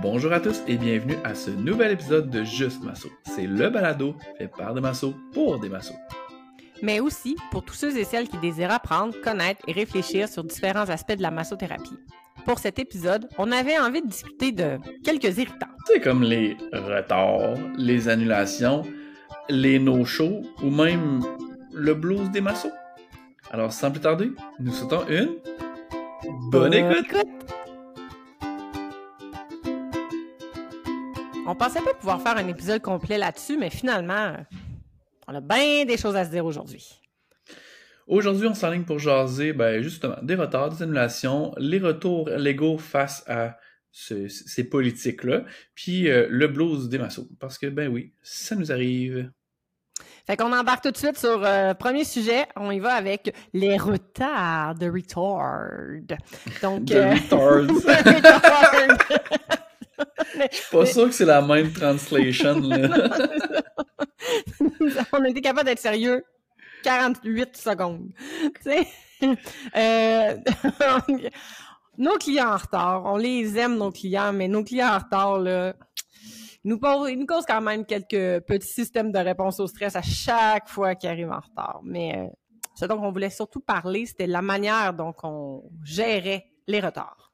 Bonjour à tous et bienvenue à ce nouvel épisode de Juste Masso. C'est le balado fait par des massos pour des massos. Mais aussi pour tous ceux et celles qui désirent apprendre, connaître et réfléchir sur différents aspects de la massothérapie. Pour cet épisode, on avait envie de discuter de quelques irritants. C'est comme les retards, les annulations, les no-shows ou même le blues des massos. Alors sans plus tarder, nous souhaitons une bonne écoute. On pensait pas pouvoir faire un épisode complet là-dessus, mais finalement, on a bien des choses à se dire aujourd'hui. Aujourd'hui, on s'enligne pour jaser, ben, justement, des retards, des annulations, les retours légaux face à ce- ces politiques-là, puis euh, le blues des massos. Parce que, ben oui, ça nous arrive. Fait qu'on embarque tout de suite sur le premier sujet. On y va avec les retards de retard. Donc, De euh, retards. retard. Pas sûr que c'est la même translation, là. on a été capable d'être sérieux 48 secondes. Euh, nos clients en retard, on les aime, nos clients, mais nos clients en retard, là, ils nous, posent- ils nous causent quand même quelques petits systèmes de réponse au stress à chaque fois qu'ils arrivent en retard. Mais euh, ce dont on voulait surtout parler, c'était la manière dont on gérait les retards.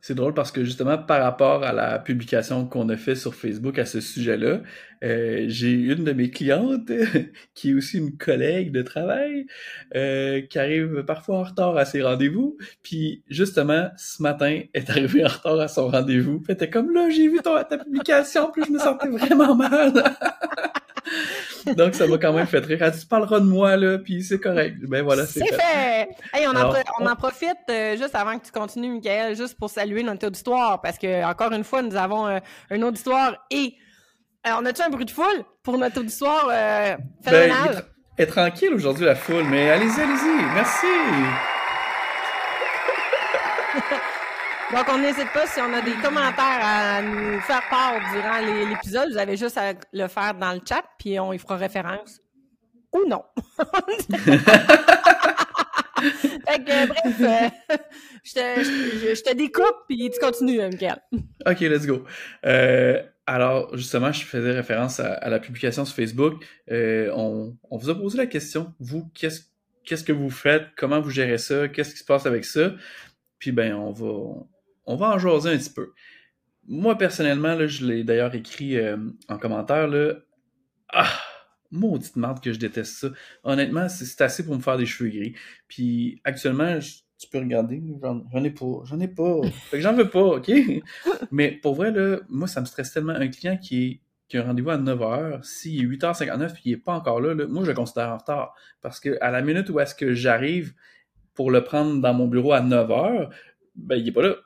C'est drôle parce que justement, par rapport à la publication qu'on a fait sur Facebook à ce sujet-là, euh, j'ai une de mes clientes, qui est aussi une collègue de travail, euh, qui arrive parfois en retard à ses rendez-vous. Puis justement, ce matin, est arrivée en retard à son rendez-vous. Elle était comme là, j'ai vu ton, ta publication, puis je me sentais vraiment mal. Donc ça m'a quand même fait rire. Elle dit, tu parleras de moi, là, puis c'est correct. Ben voilà, c'est fait. fait! Hey, on, en Alors, pro- on on- en profite euh, juste avant que tu continues, Michael, juste pour saluer notre auditoire, parce que encore une fois, nous avons euh, un auditoire et on a-tu un bruit de foule pour notre auditoire euh, Ben, est, phénoménal? est tranquille aujourd'hui, la foule, mais allez-y, allez-y. Merci. Donc, on n'hésite pas si on a des commentaires à nous faire part durant l'épisode, vous avez juste à le faire dans le chat, puis on y fera référence. Ou non. fait que, bref, euh, je, te, découpe, puis tu continues, euh, Michael. OK, let's go. Euh, alors, justement, je faisais référence à, la publication sur Facebook. On, vous a posé la question, vous, qu'est-ce qu'est-ce que vous faites? Comment vous gérez ça? Qu'est-ce qui se passe avec ça? Puis, ben, on va, on va en jaser un petit peu. Moi, personnellement, là, je l'ai d'ailleurs écrit euh, en commentaire, là. Ah! Maudite marde que je déteste ça. Honnêtement, c'est assez pour me faire des cheveux gris. Puis, actuellement, je- tu peux regarder, j'en ai pas. J'en ai pas. Fait que j'en veux pas, OK? Mais pour vrai, là, moi, ça me stresse tellement. Un client qui, est, qui a un rendez-vous à 9h, s'il est 8h59 et il est pas encore là, là, moi, je le considère en retard. Parce que à la minute où est-ce que j'arrive pour le prendre dans mon bureau à 9h, ben, il est pas là.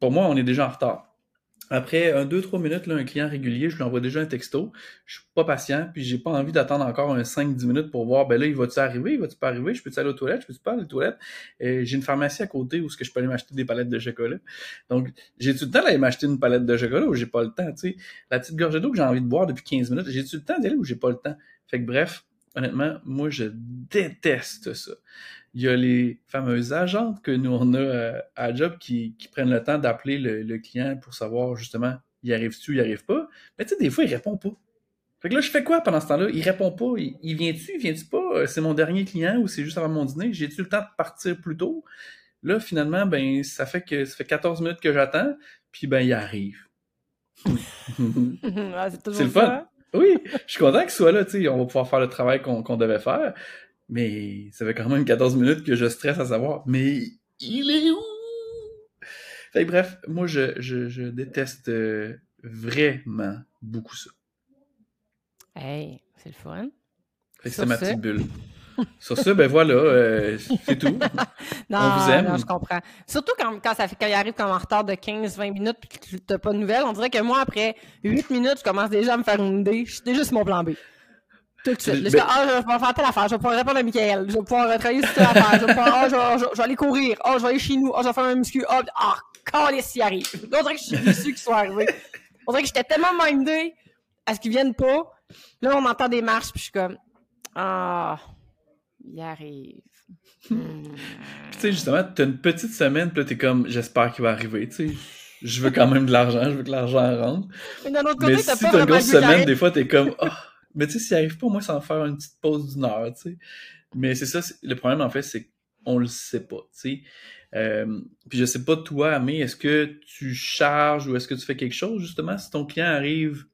Pour moi, on est déjà en retard. Après un, deux, trois minutes, là, un client régulier, je lui envoie déjà un texto. Je suis pas patient, puis j'ai pas envie d'attendre encore un 5-10 minutes pour voir, ben là, il va-tu arriver, il va-tu pas arriver, je peux-tu aller aux toilettes, je peux-tu pas aller aux toilettes? J'ai une pharmacie à côté où ce que je peux aller m'acheter des palettes de chocolat. Donc, j'ai-tu le temps d'aller m'acheter une palette de chocolat ou j'ai pas le temps, tu sais? La petite gorgée d'eau que j'ai envie de boire depuis 15 minutes, j'ai-tu le temps d'y aller ou j'ai pas le temps? Fait que bref, honnêtement, moi, je déteste ça. Il y a les fameuses agentes que nous, on a euh, à job qui, qui prennent le temps d'appeler le, le client pour savoir, justement, il arrive-tu, il arrive pas? Mais tu sais, des fois, il répond pas. Fait que là, je fais quoi pendant ce temps-là? Il répond pas. Il, il vient-tu, il vient-tu pas? Euh, C'est mon dernier client ou c'est juste avant mon dîner? J'ai-tu le temps de partir plus tôt? Là, finalement, ben, ça fait que ça fait 14 minutes que j'attends, puis ben, il arrive. Ah, c'est le ça. fun. Oui, je suis content qu'il soit là, tu sais, on va pouvoir faire le travail qu'on qu'on devait faire, mais ça fait quand même 14 minutes que je stresse à savoir, mais il est où? Fait que bref, moi, je, je, je déteste euh, vraiment beaucoup ça. Hey, c'est le fun. Fait que Sur c'est ma ce- petite bulle. Sur ça, ben voilà, euh, c'est tout. Non, On vous aime. non, je comprends. Surtout quand, quand, ça fait, quand il arrive comme en retard de 15-20 minutes et que tu n'as pas de nouvelles, on dirait que moi, après 8 minutes, je commence déjà à me faire une idée. Je suis déjà sur mon plan B. Tout de suite. Là, je Ben- ah, je vais pouvoir faire telle affaire, je vais pouvoir répondre à Michael, je vais pouvoir travailler sur telle affaire, je vais pouvoir, ah, je, je vais- je vais aller courir, ah, je vais aller chez nous, ah, je vais faire un muscu, ah, ah, calisse s'y arrive. On dirait que je suis déçu qu'ils soient arrivés. On dirait que j'étais tellement mindé à ce qu'ils viennent pas. Là, on entend des marches, puis je suis comme, ah, il arrive. Hmm. Puis, tu sais, justement, t'as une petite semaine, puis là, t'es comme, j'espère qu'il va arriver, tu sais. je veux quand même de l'argent, je veux que l'argent rentre. Mais d'un autre côté, Mais t'as si pas t'as une grosse semaine, des fois, t'es comme, ah, mais tu sais, s'il arrive pas, moi, sans faire une petite pause d'une heure, tu sais. Mais c'est ça, le problème, en fait, c'est qu'on le sait pas, tu sais. Euh, puis je sais pas, toi, Amé, est-ce que tu charges ou est-ce que tu fais quelque chose, justement, si ton client arrive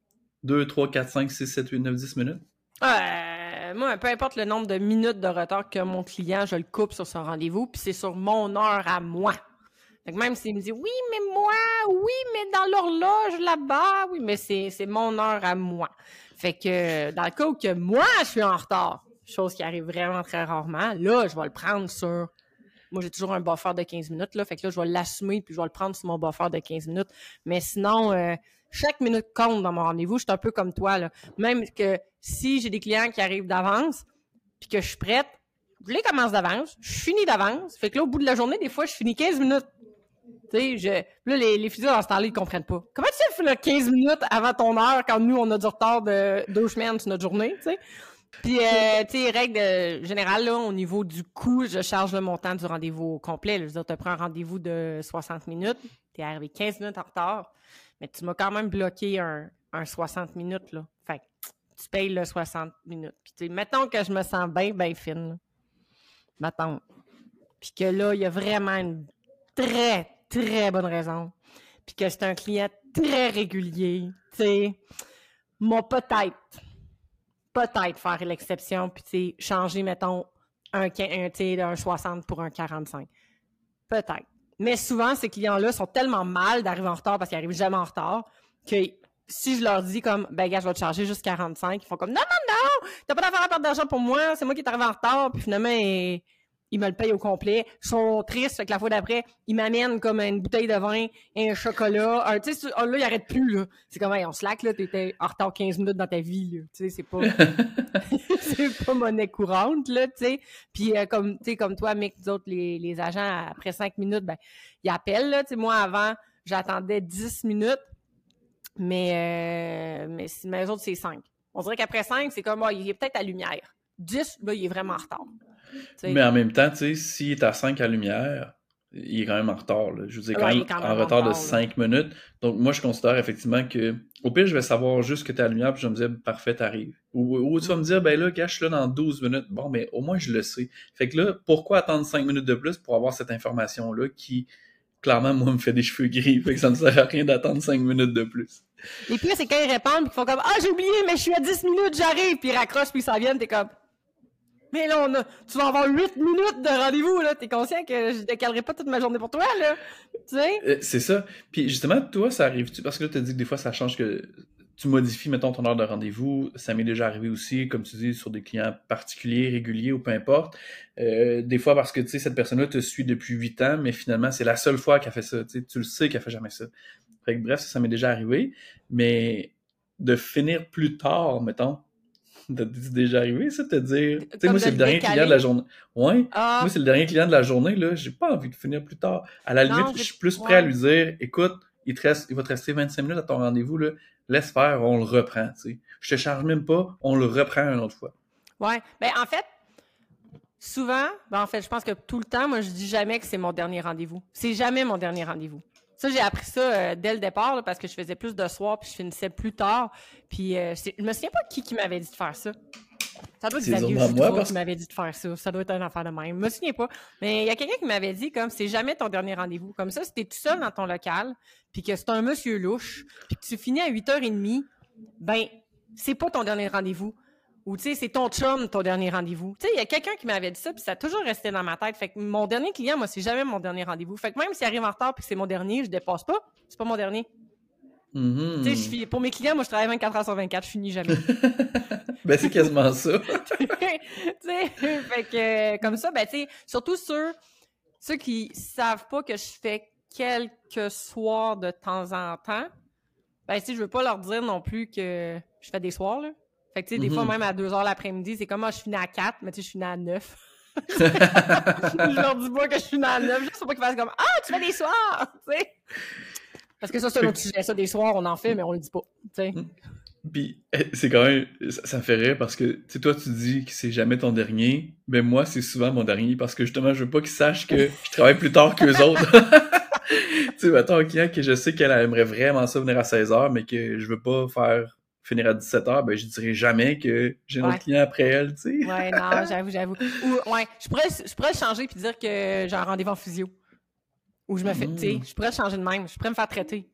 2, 3, 4, 5, 6, 7, 8, 9, 10 minutes? Euh, moi, peu importe le nombre de minutes de retard que mon client, je le coupe sur son rendez-vous, puis c'est sur mon heure à moi. Donc même s'il me dit oui, mais moi, oui, mais dans l'horloge là-bas, oui, mais c'est mon heure à moi. Fait que dans le cas où que moi je suis en retard, chose qui arrive vraiment très rarement, là, je vais le prendre sur. Moi, j'ai toujours un buffer de 15 minutes, là. Fait que là, je vais l'assumer, puis je vais le prendre sur mon buffer de 15 minutes. Mais sinon, euh, chaque minute compte dans mon rendez-vous. Je suis un peu comme toi, là. Même que si j'ai des clients qui arrivent d'avance, puis que je suis prête, je les commence d'avance, je finis d'avance. Fait que là, au bout de la journée, des fois, je finis 15 minutes. Je... là, les, les filles dans ce temps-là, ils comprennent pas. Comment tu fais là, 15 minutes avant ton heure quand nous, on a du retard de deux semaines sur notre journée? Puis, euh, tu sais, règle euh, générale, là, au niveau du coût, je charge le montant du rendez-vous complet. Je veux dire, tu prends un rendez-vous de 60 minutes, tu es arrivé 15 minutes en retard, mais tu m'as quand même bloqué un, un 60 minutes, là. Fait que tu payes le 60 minutes. Puis, tu sais, mettons que je me sens bien, bien fine. Mettons. Puis que là, il y a vraiment une très, très bonne raison. Puis que c'est un client très régulier, tu sais. Moi, peut-être, peut-être faire l'exception, puis tu sais, changer, mettons, un, un, un 60 pour un 45. Peut-être. Mais souvent, ces clients-là sont tellement mal d'arriver en retard parce qu'ils n'arrivent jamais en retard que si je leur dis comme, ben, gars, je vais te charger juste 45, ils font comme, non, non, non, t'as pas d'affaire à perdre d'argent pour moi, c'est moi qui est arrivé en retard, puis finalement, ils, ils me le payent au complet. Ils sont tristes, fait que la fois d'après, ils m'amènent comme une bouteille de vin et un chocolat. Un, tu sais, oh, là, ils arrêtent plus, là. C'est comme, hey, on slack, là, t'étais en retard 15 minutes dans ta vie, là. Tu sais, c'est pas, c'est pas monnaie courante, là, tu sais. Puis, euh, comme, tu sais, comme toi, Mick, nous autres, les, les agents, après 5 minutes, ben, ils appellent, là. Tu sais, moi, avant, j'attendais 10 minutes, mais, euh, mais, les autres, c'est 5. On dirait qu'après 5, c'est comme, oh, il est peut-être à lumière. 10, là, il est vraiment en retard. Mais en même temps, tu sais, s'il est à 5 à lumière, il est quand même en retard. là. Je veux dire, quand Ouais, même, est quand même en en retard de retard, là. 5 minutes. Donc, moi, je considère effectivement que, au pire, je vais savoir juste que t'es à lumière, puis je vais me dire, parfait, t'arrives. Ou, ou tu vas me dire, ben là, cache-le dans 12 minutes. Bon, mais au moins, je le sais. Fait que là, pourquoi attendre 5 minutes de plus pour avoir cette information-là qui, clairement, moi, me fait des cheveux gris? Fait que ça ne sert à rien d'attendre 5 minutes de plus. Les pires, c'est quand ils répondent, puis qu'ils font comme Ah, j'ai oublié, mais je suis à 10 minutes, j'arrive, puis ils raccrochent, puis ils s'en viennent, t'es comme Mais là, on a, tu vas avoir 8 minutes de rendez-vous, là. T'es conscient que je décalerai pas toute ma journée pour toi, là. Tu sais? Euh, c'est ça. Puis justement, toi, ça arrive-tu? Parce que là, tu as dit que des fois, ça change que tu modifies, mettons, ton heure de rendez-vous. Ça m'est déjà arrivé aussi, comme tu dis, sur des clients particuliers, réguliers ou peu importe. Euh, des fois, parce que, tu sais, cette personne-là te suit depuis 8 ans, mais finalement, c'est la seule fois qu'elle fait ça. Tu le sais qu'elle fait jamais ça. Fait que bref, ça m'est déjà arrivé. Mais de finir plus tard, mettons, t'as déjà arrivé, ça, te dire... Tu sais, moi, c'est le dernier décaler. client de la journée. Ouais. Ah, Moi, c'est le dernier client de la journée, là. J'ai pas envie de finir plus tard. À la Non, limite, je suis plus prêt à lui dire, écoute, il, te reste, il va te rester 25 minutes à ton rendez-vous, là. Laisse faire, on le reprend, tu sais. Je te charge même pas, on le reprend une autre fois. ouais. Ben, en fait, souvent, ben, en fait, je pense que tout le temps, moi, je dis jamais que c'est mon dernier rendez-vous. C'est jamais mon dernier rendez-vous. Ça, j'ai appris ça euh, dès le départ, là, parce que je faisais plus de soir, puis je finissais plus tard. Puis, euh, je me souviens pas qui qui m'avait dit de faire ça. Ça doit être Xavier moi, parce qui m'avait dit de faire ça. Ça doit être une affaire de même. Je me souviens pas. Mais il y a quelqu'un qui m'avait dit comme c'est jamais ton dernier rendez-vous. Comme ça, si t'es tout seul dans ton local, puis que c'est un monsieur louche, puis que tu finis à 8h30, ben, c'est pas ton dernier rendez-vous. Ou, tu sais, c'est ton chum, ton dernier rendez-vous. Tu sais, il y a quelqu'un qui m'avait dit ça, puis ça a toujours resté dans ma tête. Fait que mon dernier client, moi, c'est jamais mon dernier rendez-vous. Fait que même s'il arrive en retard puis que c'est mon dernier, je dépasse pas. C'est pas mon dernier. Tu sais, je finis- pour mes clients, moi, je travaille 24 heures sur 24, je finis jamais. ben, c'est quasiment ça. tu sais, fait que, euh, comme ça, ben, tu sais, surtout ceux, ceux qui savent pas que je fais quelques soirs de temps en temps, ben, sais, je veux pas leur dire non plus que je fais des soirs, là. Fait que, tu sais, des fois, même à 2 heures l'après-midi, c'est comme, moi, je finis à 4, mais tu sais, je finis à 9. je leur dis pas que je finis à 9, juste pour pas qu'ils fassent comme, ah, tu fais des soirs, tu sais. Parce que ça, c'est un autre sujet. Ça, des soirs, on en fait, mais on le dit pas, tu sais. Puis, eh, c'est quand même, ça, ça me fait rire parce que, tu sais, toi, tu dis que c'est jamais ton dernier. Ben, moi, c'est souvent mon dernier parce que justement, je veux pas qu'ils sachent que je travaille plus tard qu'eux autres. tu sais, mettons un client que je sais qu'elle aimerait vraiment ça venir à 16h, mais que je veux pas faire finir à 17h, ben je dirais jamais que j'ai un Ouais. autre client après elle, tu sais. Ouais, non, j'avoue, j'avoue. Ou, ouais, je pourrais, je pourrais changer puis dire que j'ai un rendez-vous en physio. Ou je me fais, tu sais, Mm. je pourrais changer de même. Je pourrais me faire traiter.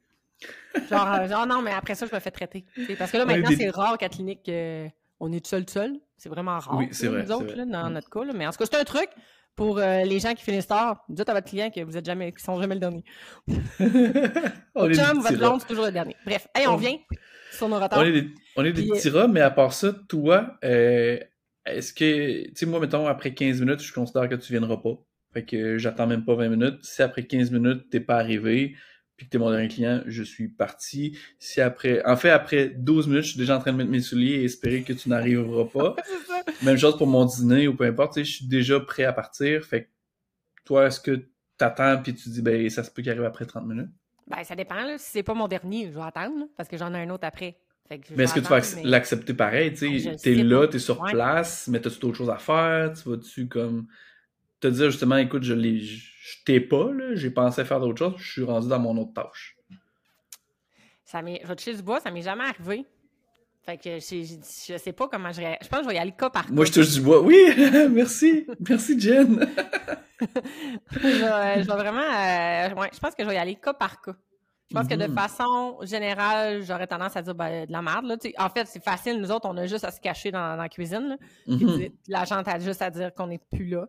Genre, euh, genre non, mais après ça, je me fais traiter. Parce que là, maintenant, des- c'est rare qu'à la clinique, euh, on est seul seul. C'est vraiment rare. Oui, c'est vrai, Nous c'est autres, vrai. là, dans Mm. notre cas. là. Mais en tout cas, c'est un truc pour euh, les gens qui finissent tard. Dites à votre client que vous êtes jamais, qu'ils sont jamais le dernier. Votre chum votre rats. blonde, c'est toujours le dernier. Bref, hey, On- vient sur nos retards. On est des, on est des Puis, petits rats, mais à part ça, toi, euh, est-ce que, tu sais, moi, mettons, après 15 minutes, je considère que tu viendras pas. Fait que j'attends même pas 20 minutes. Si après 15 minutes, t'es pas arrivé, puis que t'es mon dernier client, je suis parti. Si après, en fait, après 12 minutes, je suis déjà en train de mettre mes souliers et espérer que tu n'arriveras pas. Même chose pour mon dîner ou peu importe, tu sais, je suis déjà prêt à partir. Fait que toi, est-ce que t'attends puis tu dis, ben, ça se peut qu'il arrive après 30 minutes? Ben, ça dépend. Là. Si c'est pas mon dernier, je vais attendre, là, parce que j'en ai un autre après. Fait que je Mais est-ce que tu vas mais- l'accepter pareil, tu t'es sais là, pas. t'es sur Ouais. place, mais t'as-tu d'autres choses à faire, tu vas-tu comme te dire justement, écoute, je l'ai, je je t'ai pas, là, j'ai pensé faire d'autres choses, je suis rendu dans mon autre tâche? Ça m'est, je vais toucher du bois, ça m'est jamais arrivé. Fait que je, je, je sais pas comment je réagis. Je pense que je vais y aller cas par cas. Moi, je touche du bois. Oui, merci, merci Jen. je, vais, je vais vraiment. euh, ouais, je pense que je vais y aller cas par cas. Je pense que de Mhm. façon générale, j'aurais tendance à dire ben, de la merde. Là. En fait, c'est facile. Nous autres, on a juste à se cacher dans, dans la cuisine. là. Puis Mhm. dire- l'agent a juste à dire qu'on n'est plus là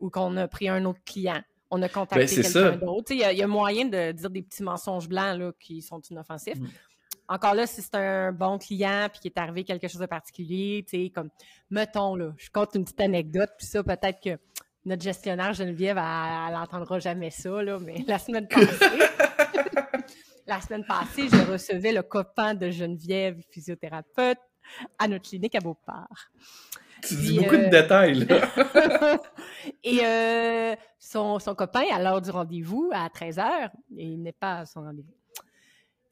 ou qu'on a pris un autre client. On a contacté Ben, quelqu'un d'autre. Tu sais, Il y, a- il y a moyen de dire des petits mensonges blancs là, qui sont inoffensifs. Mm. Encore là, si c'est un bon client puis qu'il est arrivé quelque chose de particulier, tu sais, comme, mettons, là, je compte une petite anecdote, puis ça, peut-être que notre gestionnaire Geneviève, elle, elle entendra jamais ça, là, mais la semaine passée, la semaine passée, je recevais le copain de Geneviève, physiothérapeute, à notre clinique à Beauport. Tu Puis, dis beaucoup euh, de détails, là. Et euh, son, son copain, à l'heure du rendez-vous, à 13h, il n'est pas à son rendez-vous.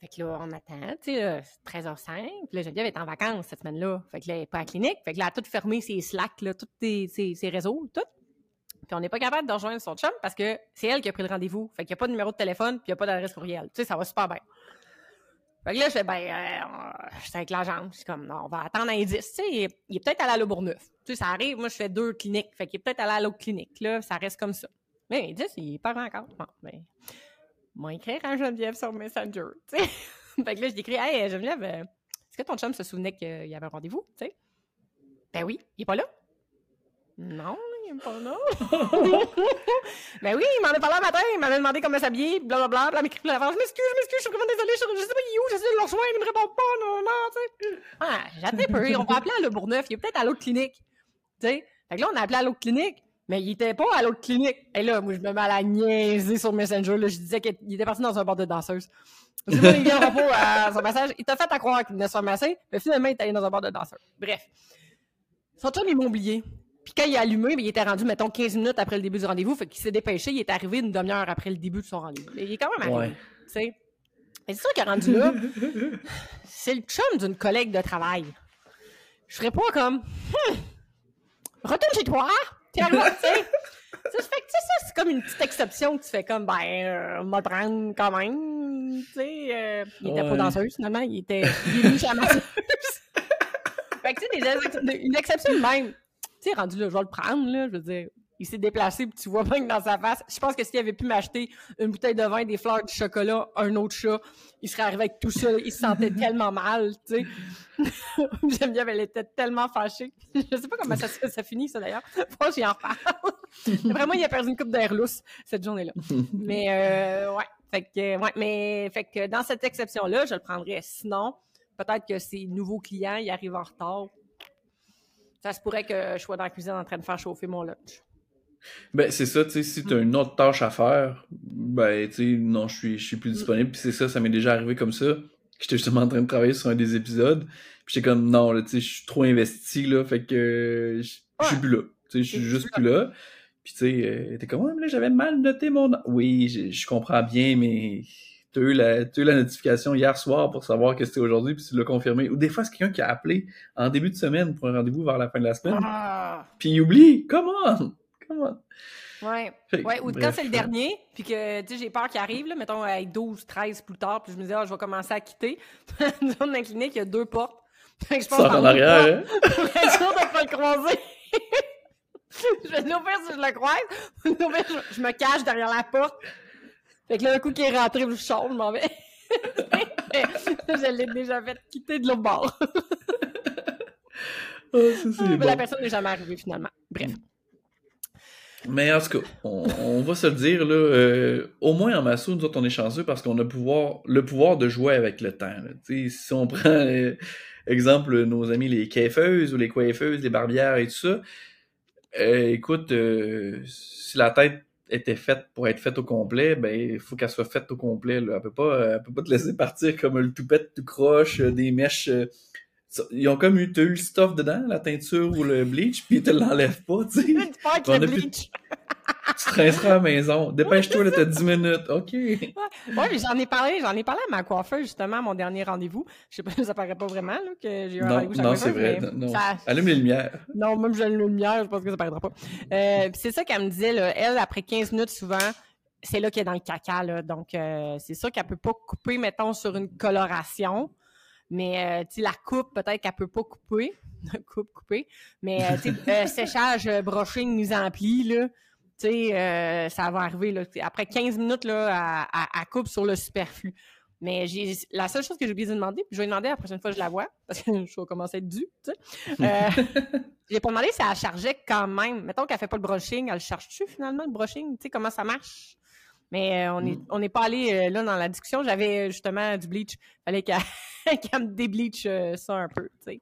Fait que là, on attend, tu sais, là, c'est 13h05. Puis là, Geneviève est en vacances cette semaine-là. Fait que là, elle n'est pas à la clinique. Fait que là, elle a tout fermé ses Slack, là, tous ses, réseaux, tout. Puis on n'est pas capable de rejoindre son chum parce que c'est elle qui a pris le rendez-vous. Fait qu'il n'y a pas de numéro de téléphone, puis il n'y a pas d'adresse courriel. Tu sais, ça va super bien. Fait que là, je fais, ben, euh, on- j'étais avec l'agent. Je suis comme, non, on va attendre un 10. Tu sais, il est, peut-être allé à Le Bourgneuf. Tu sais, ça arrive. Moi, je fais deux cliniques. Fait qu'il est peut-être allé à l'autre clinique. Là, ça reste comme ça. Mais 10, il pas encore. Ben, moi, écrire à Geneviève sur Messenger. Fait que là, je décris, hey, Geneviève, euh, est-ce que ton chum se souvenait qu'il y avait un rendez-vous? Tu sais. Ben oui, il est pas là. Non, il est pas là. ben oui, il m'en a parlé un matin, il m'avait demandé comment s'habiller, blablabla, il m'écrit plein d'affaires. Je m'excuse, je m'excuse, je suis vraiment désolée, je, sais pas, il est où, j'essaie de le rejoindre, il me répond pas, non, non, tu sais. Ah, j'attends un peu, on va appeler à Le Bourgneuf, il est peut-être à l'autre clinique. Fait que là, on a appelé à l'autre clinique, mais il était pas à l'autre clinique. Et là, moi, je me mets à la niaiser sur Messenger, là, je disais qu'il était parti dans un bar de danseuse. Je dis, moi, il pas à son massage. Il t'a fait à croire qu'il venait se faire masser, mais finalement, il est allé dans un bar de danseur. Bref. Son chum, ils m'ont oublié. Puis quand il a allumé, il était rendu, mettons, 15 minutes après le début du rendez-vous. Fait qu'il s'est dépêché. Il est arrivé une demi-heure après le début de son rendez-vous. Mais il est quand même arrivé. Ouais. Tu sais. Mais c'est sûr qu'il est rendu là. c'est le chum d'une collègue de travail. Je serais pas comme, hmm, retourne chez toi. Puis arrive, tu sais. Ça fait que, tu sais, ça, c'est comme une petite exception que tu fais comme, ben, euh, on va le prendre quand même. Tu sais, euh, il était pas danseuse, finalement. Il était, il est masseuse. fait que, tu sais, une exception de même. Tu sais, rendu là, je vais le prendre, là. Je veux dire, il s'est déplacé, puis tu vois bien que dans sa face. Je pense que s'il avait pu m'acheter une bouteille de vin, des fleurs, du chocolat, un autre chat, il serait arrivé avec tout ça. Il se sentait tellement mal, tu sais. Geneviève, elle était tellement fâchée. Je sais pas comment ça, ça finit, ça, d'ailleurs. Que j'y en reparle. Vraiment, il a perdu une coupe d'air lousse cette journée-là. Mais, euh, ouais. Fait que, ouais, mais, fait que dans cette exception-là, je le prendrais. Sinon, peut-être que ces nouveaux clients, ils arrivent en retard. Ça se pourrait que je sois dans la cuisine en train de faire chauffer mon lunch. Ben, c'est ça, tu sais, si t'as une autre tâche à faire, ben, tu sais, non, je suis, je suis plus disponible. Puis c'est ça, ça m'est déjà arrivé comme ça. J'étais justement en train de travailler sur un des épisodes. Puis j'étais comme, non, là, tu sais, je suis trop investi, là, fait que je suis plus là. Tu sais, je suis juste plus là. Puis tu sais, euh, t'es comme, ouais, mais là, j'avais mal noté mon. Oui, je, je comprends bien, mais t'as eu, la, t'as eu la notification hier soir pour savoir que c'était aujourd'hui, puis tu l'as confirmé. Ou des fois, c'est quelqu'un qui a appelé en début de semaine pour un rendez-vous vers la fin de la semaine. Ah! Puis il oublie. Come on! Come on! Ouais. Fait que, ouais. Ou quand c'est le euh, dernier, puis que, tu sais, j'ai peur qu'il arrive, là, mettons, à 12, 13 plus tard, puis je me dis, ah, je vais commencer à quitter. Dans la clinique, il y a deux portes. Fait que je pense Sors en arrière, hein? être sûr de pas le croiser. je vais l'ouvrir si je le croise. Je, je me cache derrière la porte. Fait que là, un coup qu'il est rentré, je change, je m'en vais. je l'ai déjà fait quitter de l'autre bord. Ça, bon. la personne n'est jamais arrivée finalement. Bref. Mais en tout cas, on, on va se le dire, là, euh, au moins en masso, nous autres, on est chanceux parce qu'on a pouvoir, le pouvoir de jouer avec le temps. là. Si on prend, euh, exemple, nos amis les coiffeuses ou les coiffeuses, les barbières et tout ça, euh, écoute, euh, si la tête était faite pour être faite au complet, ben il faut qu'elle soit faite au complet. Là. Elle peut pas, euh, elle peut pas te laisser partir comme le toupette tout croche, euh, des mèches. Ils ont comme eu, t'as eu le stuff dedans, la teinture ou le bleach, puis ils te l'enlèvent pas, tu sais. Le a plus- bleach. Tu te rinceras à la maison. Dépêche-toi, là, t'as 10 minutes. OK. Ouais, j'en ai parlé, j'en ai parlé à ma coiffeuse justement à mon dernier rendez-vous. Je sais pas, ça paraît pas vraiment là, que j'ai eu un rendez-vous non, c'est vrai. mais Non. ça- Allume les lumières. non, même j'ai une lumière, je pense que ça paraîtra pas. Euh, puis c'est ça qu'elle me disait, là, elle, après 15 minutes souvent, c'est là qu'elle est dans le caca, là. Donc, euh, c'est sûr qu'elle peut pas couper, mettons, sur une coloration. Mais, euh, tu la coupe, peut-être qu'elle peut pas couper. coupe, couper. Mais, euh, tu euh, séchage, brushing, mise en pli, là. Tu sais, ça va arriver, là. Après 15 minutes, là, elle coupe sur le superflu. Mais j'ai la seule chose que j'ai oublié de demander, puis je vais demander la prochaine fois que je la vois, parce que je vais commencer à être due, tu sais. Euh, j'ai pas demandé si elle chargeait quand même. Mettons qu'elle fait pas le brushing, elle le charge-tu finalement, le brushing? Tu sais, comment ça marche? Mais euh, on n'est Mm. on pas allé euh, là dans la discussion. J'avais justement du bleach. Fallait qu'elle qu'elle me débleach euh, ça un peu, tu sais.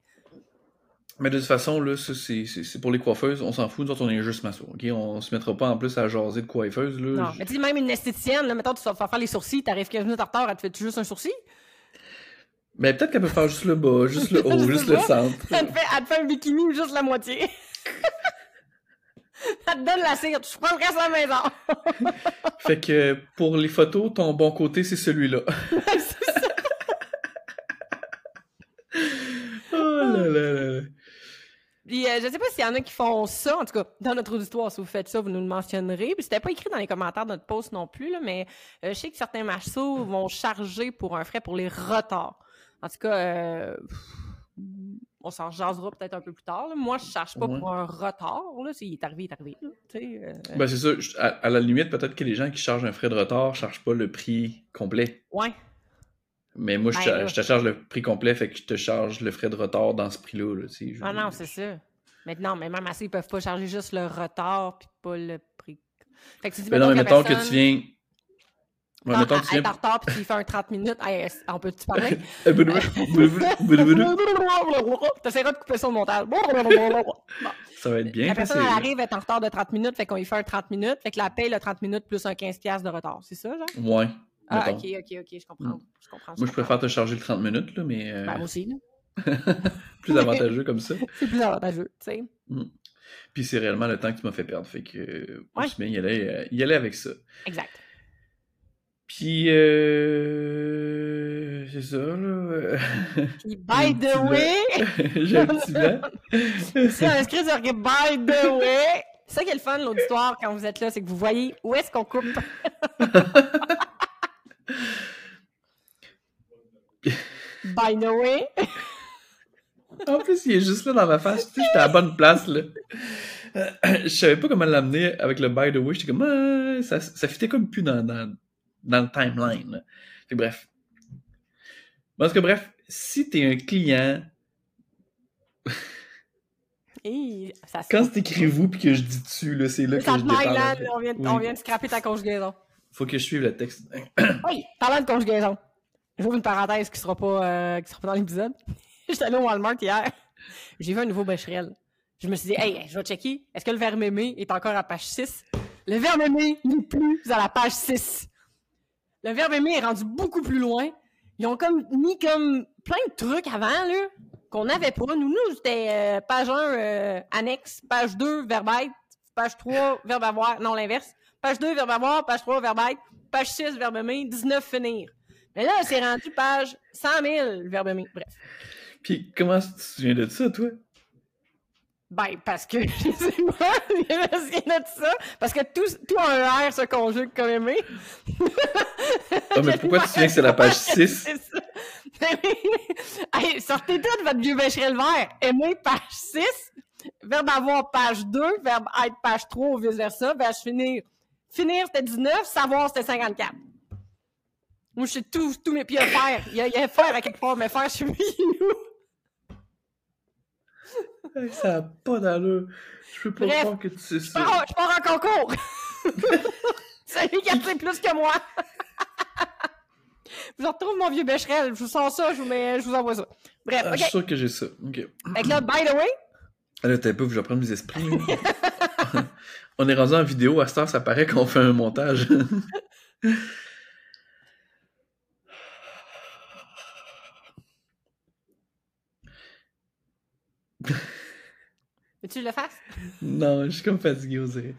Mais de toute façon, là, ça, c'est c'est- c'est pour les coiffeuses. On s'en fout. Nous autres, on est juste masso. OK? On se mettra pas en plus à jaser de coiffeuses, là. Non, mais tu même une esthéticienne, là, mettons, tu vas faire faire les sourcils, t'arrives 15 minutes en retard, elle te fait juste un sourcil? Mais peut-être qu'elle peut faire juste le bas, juste le haut, juste le centre. Elle te fait, elle te fait un bikini ou juste la moitié. elle te donne la cire, tu prends le reste à la maison. Fait que pour les photos, ton bon côté, c'est celui-là. C'est là là. Puis, euh, je sais pas s'il y en a qui font ça. En tout cas, dans notre auditoire, si vous faites ça, vous nous le mentionnerez. Puis, c'était pas écrit dans les commentaires de notre post non plus, là, mais euh, je sais que certains marceaux vont charger pour un frais pour les retards. En tout cas, euh, on s'en jasera peut-être un peu plus tard. là. Moi, je charge pas Ouais. pour un retard. Là. S'il est arrivé, il est arrivé. euh, Ben, c'est ça. À, à la limite, peut-être que les gens qui chargent un frais de retard chargent pas le prix complet. ouais. Mais moi, je, Ben, te- je te charge le prix complet, fait que je te charge le frais de retard dans ce prix-là. Là, tu sais, je- Ah non, c'est ça. Maintenant, mais même assez, ils peuvent pas charger juste le retard puis pas le prix. Fait que tu dis, Ben non, mais mettons mettons que tu personne- viens. Ouais, mettons que tu viens. en retard puis tu fais un 30 minutes, hey, on peut-tu parler? T'essaieras de couper ça au montage. Bon. Ça va être bien La personne, elle arrive, elle est en retard de 30 minutes, fait qu'on lui fait un 30 minutes, fait que la paye le 30 minutes plus un 15$ piastres de retard. C'est ça, genre? Ouais. Ah, mettons. ok, ok, ok, je comprends. Je comprends. Moi, je préfère te charger le 30 minutes, là, mais euh, Ben, moi aussi, là. plus avantageux comme ça. C'est plus avantageux, tu sais. Puis c'est réellement le temps que tu m'as fait perdre. Fait que Ouais. bien y aller, euh, y aller avec ça. Exact. Puis euh, c'est ça, là. Puis, by the way, J'ai un petit blanc. si on inscrit sur by the way, c'est ça qui est le fun, l'auditoire, quand vous êtes là, c'est que vous voyez où est-ce qu'on coupe. By the way. En plus, il est juste là dans ma face. Tu sais, j'étais à la bonne place, là. Euh, Je savais pas comment l'amener avec le by the way. J'étais comme, ah, ça, ça fitait comme plus dans, dans, dans le timeline. là. Fait que bref. Parce que bref, si t'es un client, Hey, ça se quand c'est écrit vous puis que je dis tu, là, c'est là que je déparle. là, on vient, Oui. on vient de scraper ta conjugaison. Faut que je suive le texte. Oui, parlant de conjugaison. J'ouvre une parenthèse qui sera euh, sera pas dans l'épisode. J'étais allé au Walmart hier. J'ai vu un nouveau Becherel. Je me suis dit, hey, je vais checker. Est-ce que le verbe aimé est encore à page 6? Le verbe aimé n'est plus à la page 6. Le verbe aimé est rendu beaucoup plus loin. Ils ont mis plein de trucs avant, qu'on n'avait pas. Nous, nous, c'était euh, page 1, euh, annexe, page 2, verbe page 3, verbe avoir. Non, l'inverse. Page 2, verbe avoir, page 3, verbe page 6, verbe aimé, 19, finir. Mais là, c'est rendu page 100 000, verbe aimé. Bref. Puis comment tu te souviens de ça, toi? Ben, parce que, je sais pas, qu'il y a de ça. Parce que tout, tout en ER se conjugue comme aimer. Ah, mais pourquoi tu sais que c'est la page 6? hey, sortez tout de votre vieux le vert. Aimer, page 6. Verbe avoir, page 2. Verbe être, page 3 ou vice-versa. Verbe finir. Finir, c'était 19. Savoir, c'était 54. Moi, je sais tout mes... Y a faire. Il y a, il y a faire à quelque part, mais faire, je suis ça n'a pas d'allure. Je peux pas croire que tu sais ça. Je pars, je pars en concours. C'est lui qui a fait plus que moi. je retrouve mon vieux Becherel. Je vous sens ça, je vous, mets, je vous envoie ça. Bref, ah, Je suis sûr que j'ai ça. OK. Fait là, by the way... Là, t'as pas, je vais prendre mes esprits. On est rendu en vidéo. À ce temps, ça paraît qu'on fait un montage. Veux-tu le fasse? non, je suis comme fatigué, dirait.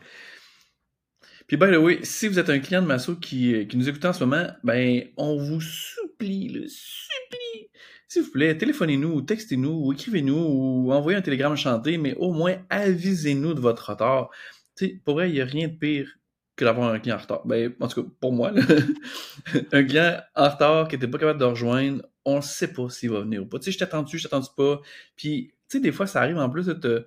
Puis, by the way, si vous êtes un client de Masso qui, qui nous écoute en ce moment, ben, on vous supplie, le supplie, s'il vous plaît, téléphonez-nous, ou textez-nous, ou écrivez-nous, ou envoyez un télégramme chanté, mais au moins avisez-nous de votre retard. Sais, pour vrai, il n'y a rien de pire que d'avoir un client en retard. Ben, en tout cas, pour moi, un client en retard qui n'était pas capable de rejoindre, on ne sait pas s'il va venir ou pas. Tu sais, je t'attends dessus, je t'attends pas? Puis, sais, des fois, ça arrive en plus de te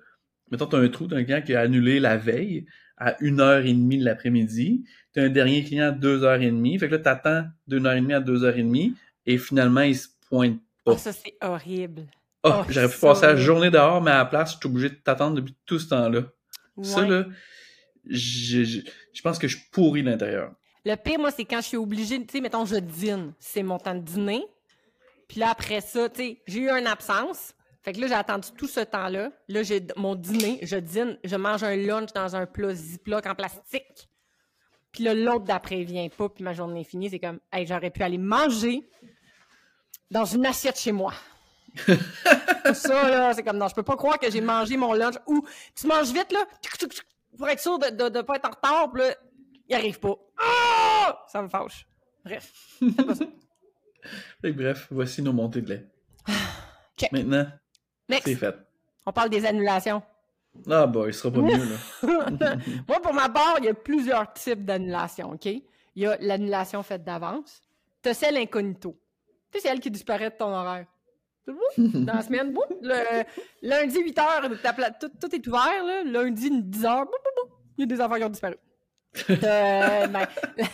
mettons, tu as un trou d'un client qui a annulé la veille à 1h30 de l'après-midi, tu as un dernier client à 2h30, fait que là, tu attends d'une heure et demie à 2h30 et finalement, il se pointe pas. ça, c'est horrible. Oh, j'aurais pu passer la journée dehors, mais à la place, je suis obligé de t'attendre depuis tout ce temps-là. Ça, là, je, pense que je pourris l'intérieur. Le pire, moi, c'est quand je suis obligé, tu sais, mettons, je dîne, c'est mon temps de dîner. Puis là, après ça, tu sais, j'ai eu une absence. Fait que là, j'ai attendu tout ce temps-là. Là, j'ai mon dîner, je dîne, je mange un lunch dans un plat Ziploc en plastique. Puis là, l'autre d'après vient pas, puis ma journée est finie. C'est comme, hey, j'aurais pu aller manger dans une assiette chez moi. ça, là, c'est comme, non, je peux pas croire que j'ai mangé mon lunch. Ou, tu manges vite, là, pour être sûr de ne pas être en retard, puis là, il arrive pas. Ah! Ça me fâche. Bref, pas ça. bref, voici nos montées de lait. Maintenant, c'est fait. On parle des annulations. Ah, bah, il sera pas mieux, là. Moi, pour ma part, il y a plusieurs types d'annulations, OK? Il y a l'annulation faite d'avance. Tu as celle incognito. Tu sais, c'est elle qui disparaît de ton horaire. Dans la semaine, le, lundi, 8 h, tout, est ouvert. Là. Lundi, 10 h, il y a des affaires qui ont disparu. Euh, ben,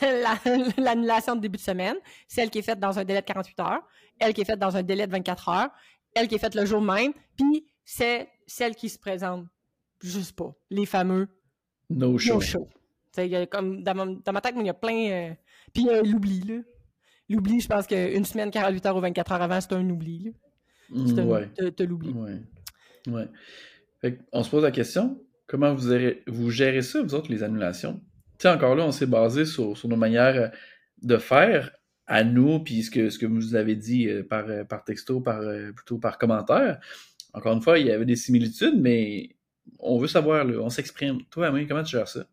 l'annulation de début de semaine, celle qui est faite dans un délai de 48 heures, elle qui est faite dans un délai de 24 heures, elle qui est faite le jour même, puis c'est celle qui se présente juste pas. Les fameux no show. comme dans, ma, tête, il y a plein. Euh, puis euh, l'oubli, là. L'oubli, je pense qu'une semaine, 48 heures ou 24 heures avant, c'est un oubli. C'est un, ouais. l'oubli. Ouais. ouais. on se pose la question comment vous, gérez, vous gérez ça, vous autres, les annulations? Encore là, on s'est basé sur, sur nos manières de faire à nous, puis ce que, ce que vous avez dit euh, par, euh, par texto, par, euh, plutôt par commentaire. Encore une fois, il y avait des similitudes, mais on veut savoir, on s'exprime. Toi, Amélie, comment tu gères ça?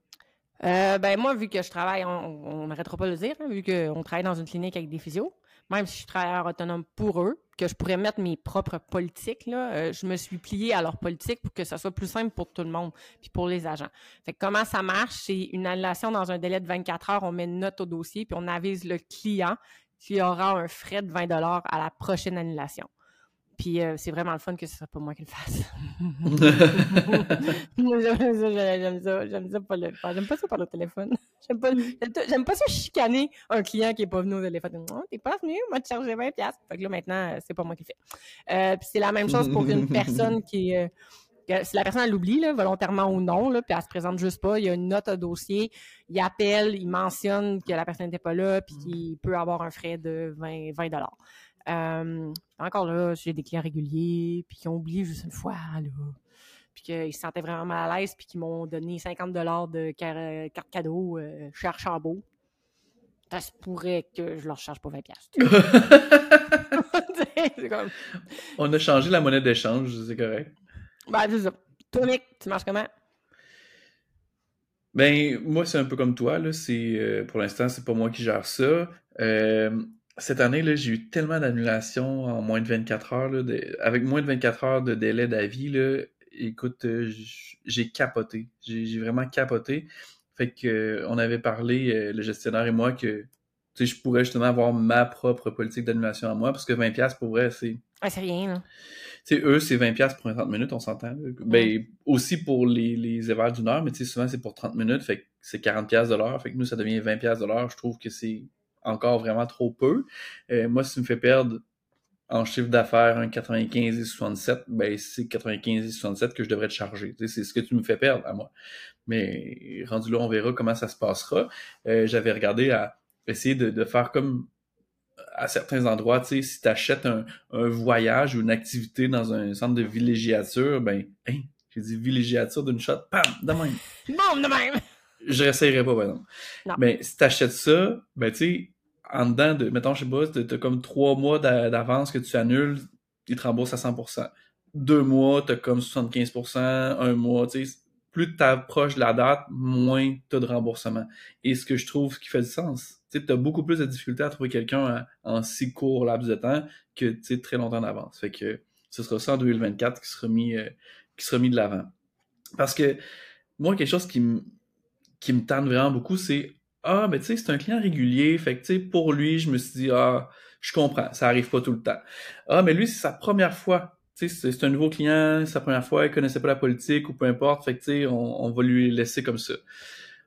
ben moi, vu que je travaille, on n'arrêtera pas de le dire, hein, vu qu'on travaille dans une clinique avec des physios, même si je suis travailleur autonome pour eux, que je pourrais mettre mes propres politiques, euh, je me suis pliée à leur politique pour que ça soit plus simple pour tout le monde, puis pour les agents. Fait comment ça marche? C'est une annulation dans un délai de 24 heures, on met une note au dossier, puis on avise le client qu'il aura un frais de 20 à la prochaine annulation. Puis euh, c'est vraiment le fun que ce soit pas moi qui le fasse. j'aime ça, j'aime ça, j'aime ça pas le J'aime pas ça par le téléphone. J'aime pas, j'aime pas ça chicaner un client qui est pas venu au téléphone. Non, t'es pas venu, moi te charger 20 pièces. Fait que là maintenant, c'est pas moi qui le fais. Euh, puis c'est la même chose pour une personne qui euh, si la personne l'oublie, volontairement ou non, là, puis elle se présente juste pas, il y a une note à dossier, il appelle, il mentionne que la personne n'était pas là, puis qu'il peut avoir un frais de 20, 20 euh, encore là, j'ai des clients réguliers, puis qui ont oublié juste une fois, là. Puis qu'ils se sentaient vraiment mal à l'aise, puis qu'ils m'ont donné 50 de carte cadeau euh, chez Archambault. Ça se pourrait que je leur charge pas 20 comme... On a changé la monnaie d'échange, c'est correct. Ben, c'est ça. Toi, tu marches comment? Ben, moi, c'est un peu comme toi, là. C'est, euh, pour l'instant, c'est pas moi qui gère ça. Euh, cette année, là, j'ai eu tellement d'annulations en moins de 24 heures. Là, avec moins de 24 heures de délai d'avis, là, écoute, j'ai capoté. J'ai vraiment capoté. Fait que on avait parlé, le gestionnaire et moi, que je pourrais justement avoir ma propre politique d'annulation à moi, parce que 20$ pour vrai, c'est. Ouais, c'est rien, là. sais, eux, c'est 20$ pour 30 minutes, on s'entend. Ben, aussi pour les, les d'une heure, mais souvent, c'est pour 30 minutes, fait que c'est 40$ de l'heure. Fait que nous, ça devient 20$ de l'heure. Je trouve que c'est encore vraiment trop peu. Euh, moi, si tu me fais perdre en chiffre d'affaires un 95 et 67, ben, c'est 95 et 67 que je devrais te charger. C'est ce que tu me fais perdre à moi. Mais rendu là, on verra comment ça se passera. Euh, j'avais regardé à essayer de, faire comme à certains endroits, tu sais, si tu achètes un, voyage ou une activité dans un centre de villégiature, ben, hein, j'ai dit villégiature d'une shot, pam, de même. Bon, de même! Je réessayerai pas, par exemple. Mais si tu achètes ça, ben, tu sais, en dedans de, mettons, je sais pas, t'as comme trois mois d'avance que tu annules, ils te remboursent à 100%. Deux mois, t'as comme 75%, un mois, tu sais, plus tu approches de la date, moins tu as de remboursement. Et ce que je trouve qui fait du sens, tu as beaucoup plus de difficultés à trouver quelqu'un en, si court laps de temps que très longtemps d'avance. Fait que ce sera ça en 2024 qui sera mis, euh, qui sera mis de l'avant. Parce que moi, quelque chose qui me qui me tente vraiment beaucoup, c'est Ah, mais tu sais, c'est un client régulier, fait que tu sais, pour lui, je me suis dit Ah, je comprends, ça arrive pas tout le temps. Ah, mais lui, c'est sa première fois c'est un nouveau client, sa première fois, il connaissait pas la politique ou peu importe, fait que on, va lui laisser comme ça.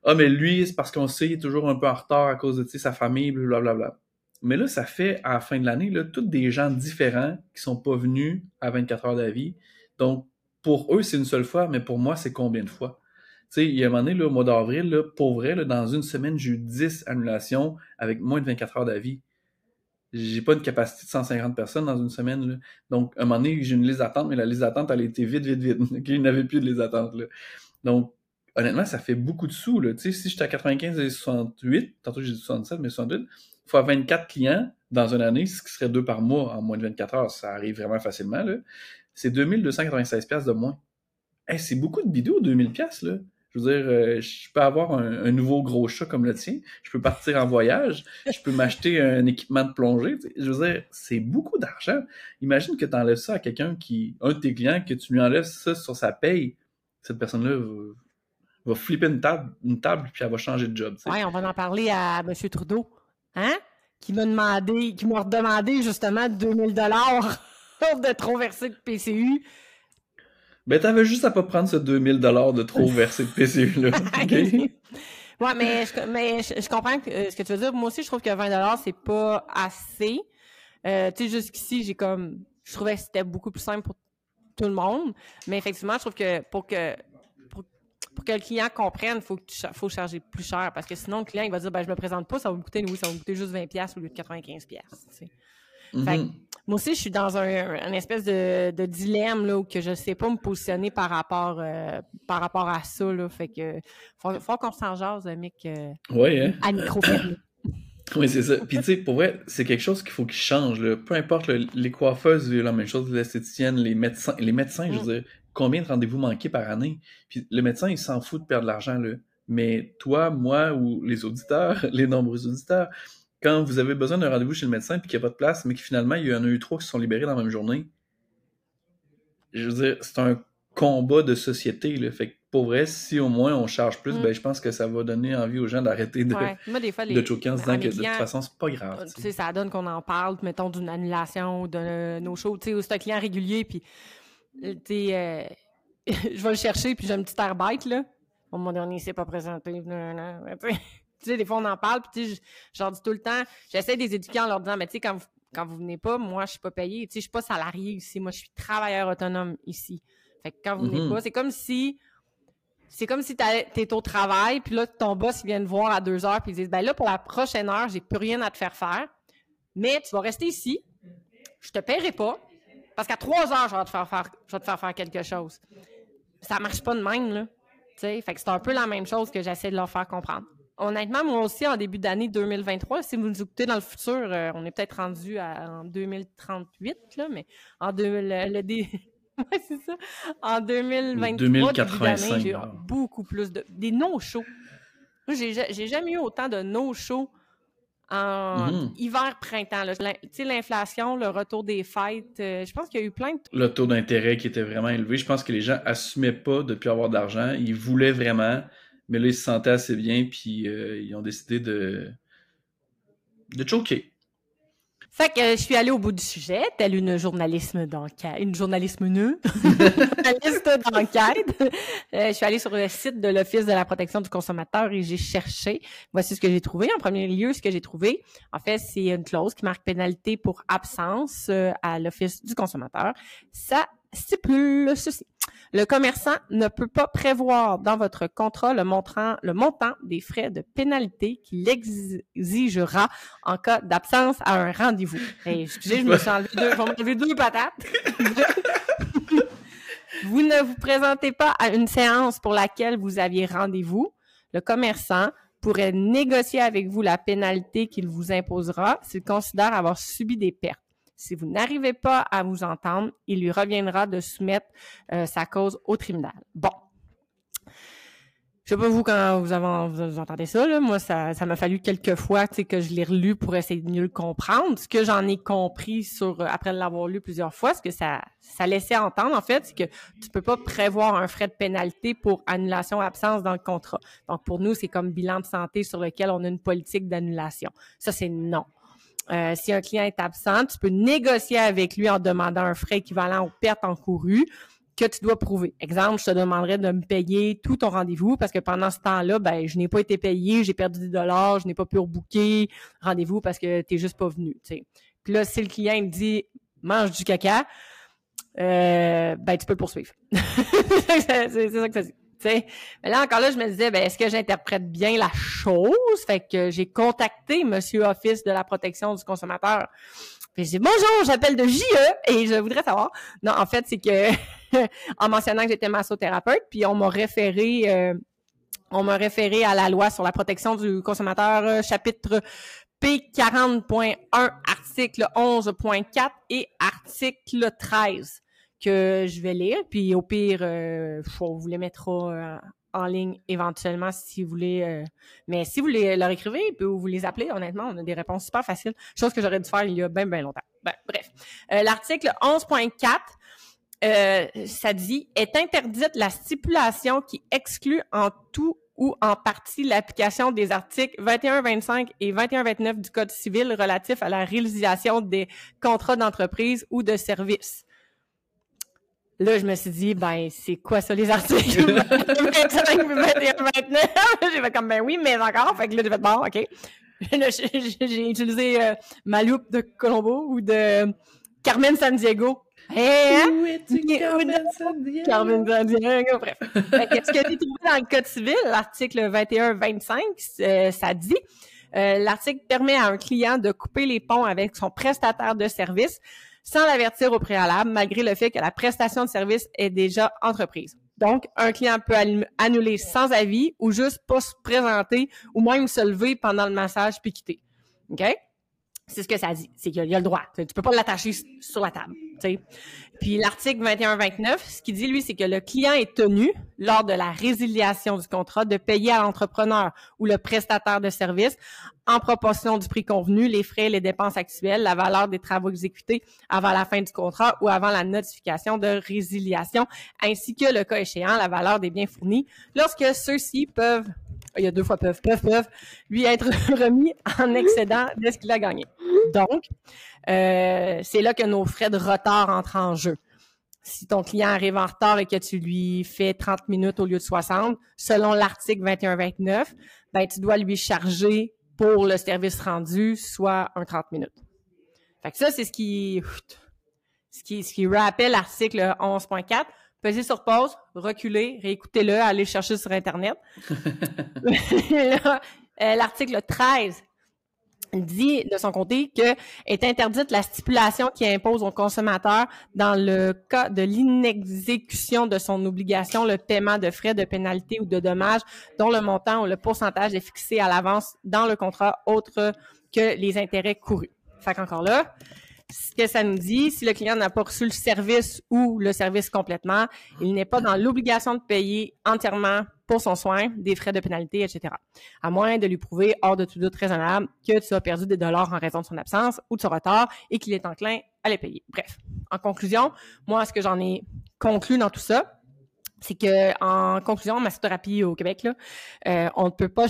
Ah, mais lui, c'est parce qu'on sait, il est toujours un peu en retard à cause de sa famille, blablabla. Mais là, ça fait, à la fin de l'année, là, tous des gens différents qui sont pas venus à 24 heures d'avis. Donc, pour eux, c'est une seule fois, mais pour moi, c'est combien de fois? Sais, il y a un moment donné, là, au mois d'avril, pour vrai, là, dans une semaine, j'ai eu 10 annulations avec moins de 24 heures d'avis j'ai pas une capacité de 150 personnes dans une semaine. Là. Donc, à un moment donné, j'ai une liste d'attente, mais la liste d'attente, elle été vite, vite, vite. il n'y avait plus de liste d'attente. Donc, honnêtement, ça fait beaucoup de sous. Là. Tu sais, si j'étais à 95 et 68, tantôt j'ai dit 67, mais 68, fois 24 clients dans une année, ce qui serait deux par mois en moins de 24 heures, ça arrive vraiment facilement. C'est 2296 de moins. c'est beaucoup de bidou, 2000 là. Je veux dire, euh, je peux avoir un, nouveau gros chat comme le tien, je peux partir en voyage, je peux m'acheter un équipement de plongée. Je veux dire, c'est beaucoup d'argent. Imagine que tu enlèves ça à quelqu'un qui, un de tes clients, que tu lui enlèves ça sur sa paye. Cette personne-là va, flipper une table, une table, puis elle va changer de job. Oui, on va en parler à M. Trudeau, hein? Qui m'a demandé, qui m'a redemandé justement 2000 dollars de trop verser de PCU ben, t'avais juste à pas prendre ce 2000 de trop versé de PCU, là. ouais, mais, je, mais je, comprends euh, ce que tu veux dire. Moi aussi, je trouve que 20 c'est pas assez. Euh, tu sais, jusqu'ici, j'ai comme, je trouvais que c'était beaucoup plus simple pour tout le monde. Mais effectivement, je trouve que pour que, pour, que le client comprenne, il faut, faut charger plus cher. Parce que sinon, le client, il va dire, ben, je me présente pas, ça va me coûter, oui, ça va me coûter juste 20$ au lieu de 95$. Tu sais. Mm-hmm. moi aussi, je suis dans un, espèce de, dilemme là, où que je sais pas me positionner par rapport, euh, par rapport à ça. Là, fait que faut, faut qu'on s'en jase, Mick, euh, oui, hein? à micro Oui, c'est ça. Puis tu sais, pour vrai, c'est quelque chose qu'il faut qu'il change. Là. Peu importe, les coiffeuses, la même chose, les esthéticiennes, les médecins, les médecins, je veux dire, combien de rendez-vous manqués par année? Puis le médecin, il s'en fout de perdre de l'argent, là. Mais toi, moi ou les auditeurs, les nombreux auditeurs, quand vous avez besoin d'un rendez-vous chez le médecin puis qu'il n'y a pas de place, mais que finalement, il y en a eu trois qui se sont libérés dans la même journée, je veux dire, c'est un combat de société. Là. Fait que pour vrai, si au moins on charge plus, mm. ben, je pense que ça va donner envie aux gens d'arrêter de, de choquer en se disant que de toute façon, c'est pas grave. Tu sais, ça donne qu'on en parle, mettons, d'une annulation de nos shows. Tu sais, c'est un client régulier, puis tu sais, euh, je vais le chercher, puis j'ai un petit air bête, là. Bon, mon dernier s'est pas présenté. Tu sais, des fois, on en parle, puis tu sais, je leur dis tout le temps, j'essaie de les éduquer en leur disant, mais tu sais, quand vous, quand vous venez pas, moi, je suis pas payé. Tu sais, je suis pas salarié ici. Moi, je suis travailleur autonome ici. Fait que quand vous venez mm-hmm. pas, c'est comme si, c'est comme si t'es au travail, puis là, ton boss, il vient te voir à deux heures, puis il dit, ben là, pour la prochaine heure, j'ai plus rien à te faire faire, mais tu vas rester ici, je te paierai pas, parce qu'à trois heures, je vais te faire faire, je vais te faire faire quelque chose. Ça marche pas de même, là. Tu sais, fait que c'est un peu la même chose que j'essaie de leur faire comprendre honnêtement, moi aussi, en début d'année 2023, si vous nous écoutez dans le futur, euh, on est peut-être rendu en 2038, là, mais en deux, le, c'est ça. En 2023, j'ai beaucoup plus de... Des no-shows. J'ai, j'ai jamais eu autant de no-shows en Mhm. hiver-printemps. Tu sais, l'inflation, le retour des fêtes, euh, je pense qu'il y a eu plein de... Le taux d'intérêt qui était vraiment élevé, je pense que les gens assumaient pas de plus avoir d'argent. Ils voulaient vraiment, mais là, ils se sentaient assez bien, puis euh, ils ont décidé de, de choquer. Fait que euh, je suis allée au bout du sujet, telle une journalisme d'enquête, une journalisme nœud, journaliste d'enquête. Euh, je suis allée sur le site de l'Office de la protection du consommateur et j'ai cherché. Voici ce que j'ai trouvé. En premier lieu, ce que j'ai trouvé, en fait, c'est une clause qui marque pénalité pour absence à l'Office du consommateur. Ça stipule ceci. Le commerçant ne peut pas prévoir dans votre contrat le montant, le montant des frais de pénalité qu'il exigera en cas d'absence à un rendez-vous. Hey, excusez, je me suis enlevé deux, je vais m'enlever deux patates. vous ne vous présentez pas à une séance pour laquelle vous aviez rendez-vous. Le commerçant pourrait négocier avec vous la pénalité qu'il vous imposera s'il considère avoir subi des pertes. Si vous n'arrivez pas à vous entendre, il lui reviendra de soumettre euh, sa cause au tribunal. Bon. Je sais pas vous quand vous, avez, vous entendez ça, là. moi ça ça m'a fallu quelques fois que je l'ai relu pour essayer de mieux le comprendre. Ce que j'en ai compris sur euh, après l'avoir lu plusieurs fois, ce que ça ça laissait entendre en fait, c'est que tu peux pas prévoir un frais de pénalité pour annulation absence dans le contrat. Donc pour nous c'est comme bilan de santé sur lequel on a une politique d'annulation. Ça c'est non. Euh, si un client est absent, tu peux négocier avec lui en demandant un frais équivalent aux pertes encourues que tu dois prouver. Exemple, je te demanderais de me payer tout ton rendez-vous parce que pendant ce temps-là, ben, je n'ai pas été payé, j'ai perdu des dollars, je n'ai pas pu rebooker rendez-vous parce que tu n'es juste pas venu. Puis là, si le client me dit mange du caca, euh, ben tu peux poursuivre. c'est ça que ça dit. Mais là, encore là, je me disais, ben, est-ce que j'interprète bien la chose? Fait que j'ai contacté Monsieur Office de la protection du consommateur. Puis j'ai dit, bonjour, j'appelle de JE et je voudrais savoir. Non, en fait, c'est que, en mentionnant que j'étais massothérapeute, puis on m'a référé, euh, on m'a référé à la loi sur la protection du consommateur, euh, chapitre P40.1, article 11.4 et article 13 que je vais lire. Puis au pire, euh, on vous les mettra euh, en ligne éventuellement si vous voulez. euh, mais si vous les, leur écrivez puis vous les appelez, honnêtement, on a des réponses super faciles. Chose que j'aurais dû faire il y a bien, bien longtemps. Ben, bref. Euh, L'article 11.4 euh, ça dit est interdite la stipulation qui exclut en tout ou en partie l'application des articles 21, 25 et 21, 29 du Code civil relatifs à la réalisation des contrats d'entreprise ou de service. Là, je me suis dit, ben, c'est quoi ça, les articles? 25, 21, 29? j'ai fait comme, ben oui, mais encore. Fait que là, j'ai fait, bon, OK. J'ai utilisé euh, ma loupe de Colombo ou de Carmen San Diego. Hey, hein? Où es-tu, Carmen Sandiego? Carmen Sandiego, bref. Fait que j'ai trouvé dans le Code civil, l'article 21-25, euh, ça dit euh, l'article permet à un client de couper les ponts avec son prestataire de service sans l'avertir au préalable, malgré le fait que la prestation de service est déjà entreprise. Donc, un client peut annu- annuler sans avis ou juste pas se présenter ou même se lever pendant le massage puis quitter. OK? C'est ce que ça dit. C'est qu'il y a le droit. Tu peux pas l'attacher sur la table. Puis l'article 21-29, ce qu'il dit, lui, c'est que le client est tenu, lors de la résiliation du contrat, de payer à l'entrepreneur ou le prestataire de service, en proportion du prix convenu, les frais, les dépenses actuelles, la valeur des travaux exécutés avant la fin du contrat ou avant la notification de résiliation, ainsi que, le cas échéant, la valeur des biens fournis, lorsque ceux-ci peuvent il y a deux fois peuvent, peuvent, peuvent, lui être remis en excédent de ce qu'il a gagné. Donc, euh, c'est là que nos frais de retard entrent en jeu. Si ton client arrive en retard et que tu lui fais 30 minutes au lieu de 60, selon l'article 21-29, ben, tu dois lui charger pour le service rendu, soit un 30 minutes. Fait que ça, c'est ce qui, ce qui, ce qui rappelle l'article 11.4. Pesez sur pause, reculez, réécoutez-le, allez le chercher sur Internet. Euh, L'article 13 dit de son côté que est interdite la stipulation qui impose au consommateur dans le cas de l'inexécution de son obligation le paiement de frais de pénalité ou de dommages dont le montant ou le pourcentage est fixé à l'avance dans le contrat autre que les intérêts courus. Fait qu'encore là, ce que ça nous dit, si le client n'a pas reçu le service ou le service complètement, il n'est pas dans l'obligation de payer entièrement pour son soin, des frais de pénalité, etc. À moins de lui prouver, hors de tout doute raisonnable, que tu as perdu des dollars en raison de son absence ou de son retard et qu'il est enclin à les payer. Bref, en conclusion, moi, ce que j'en ai conclu dans tout ça, c'est que en conclusion, massothérapie au Québec, euh, on ne peut pas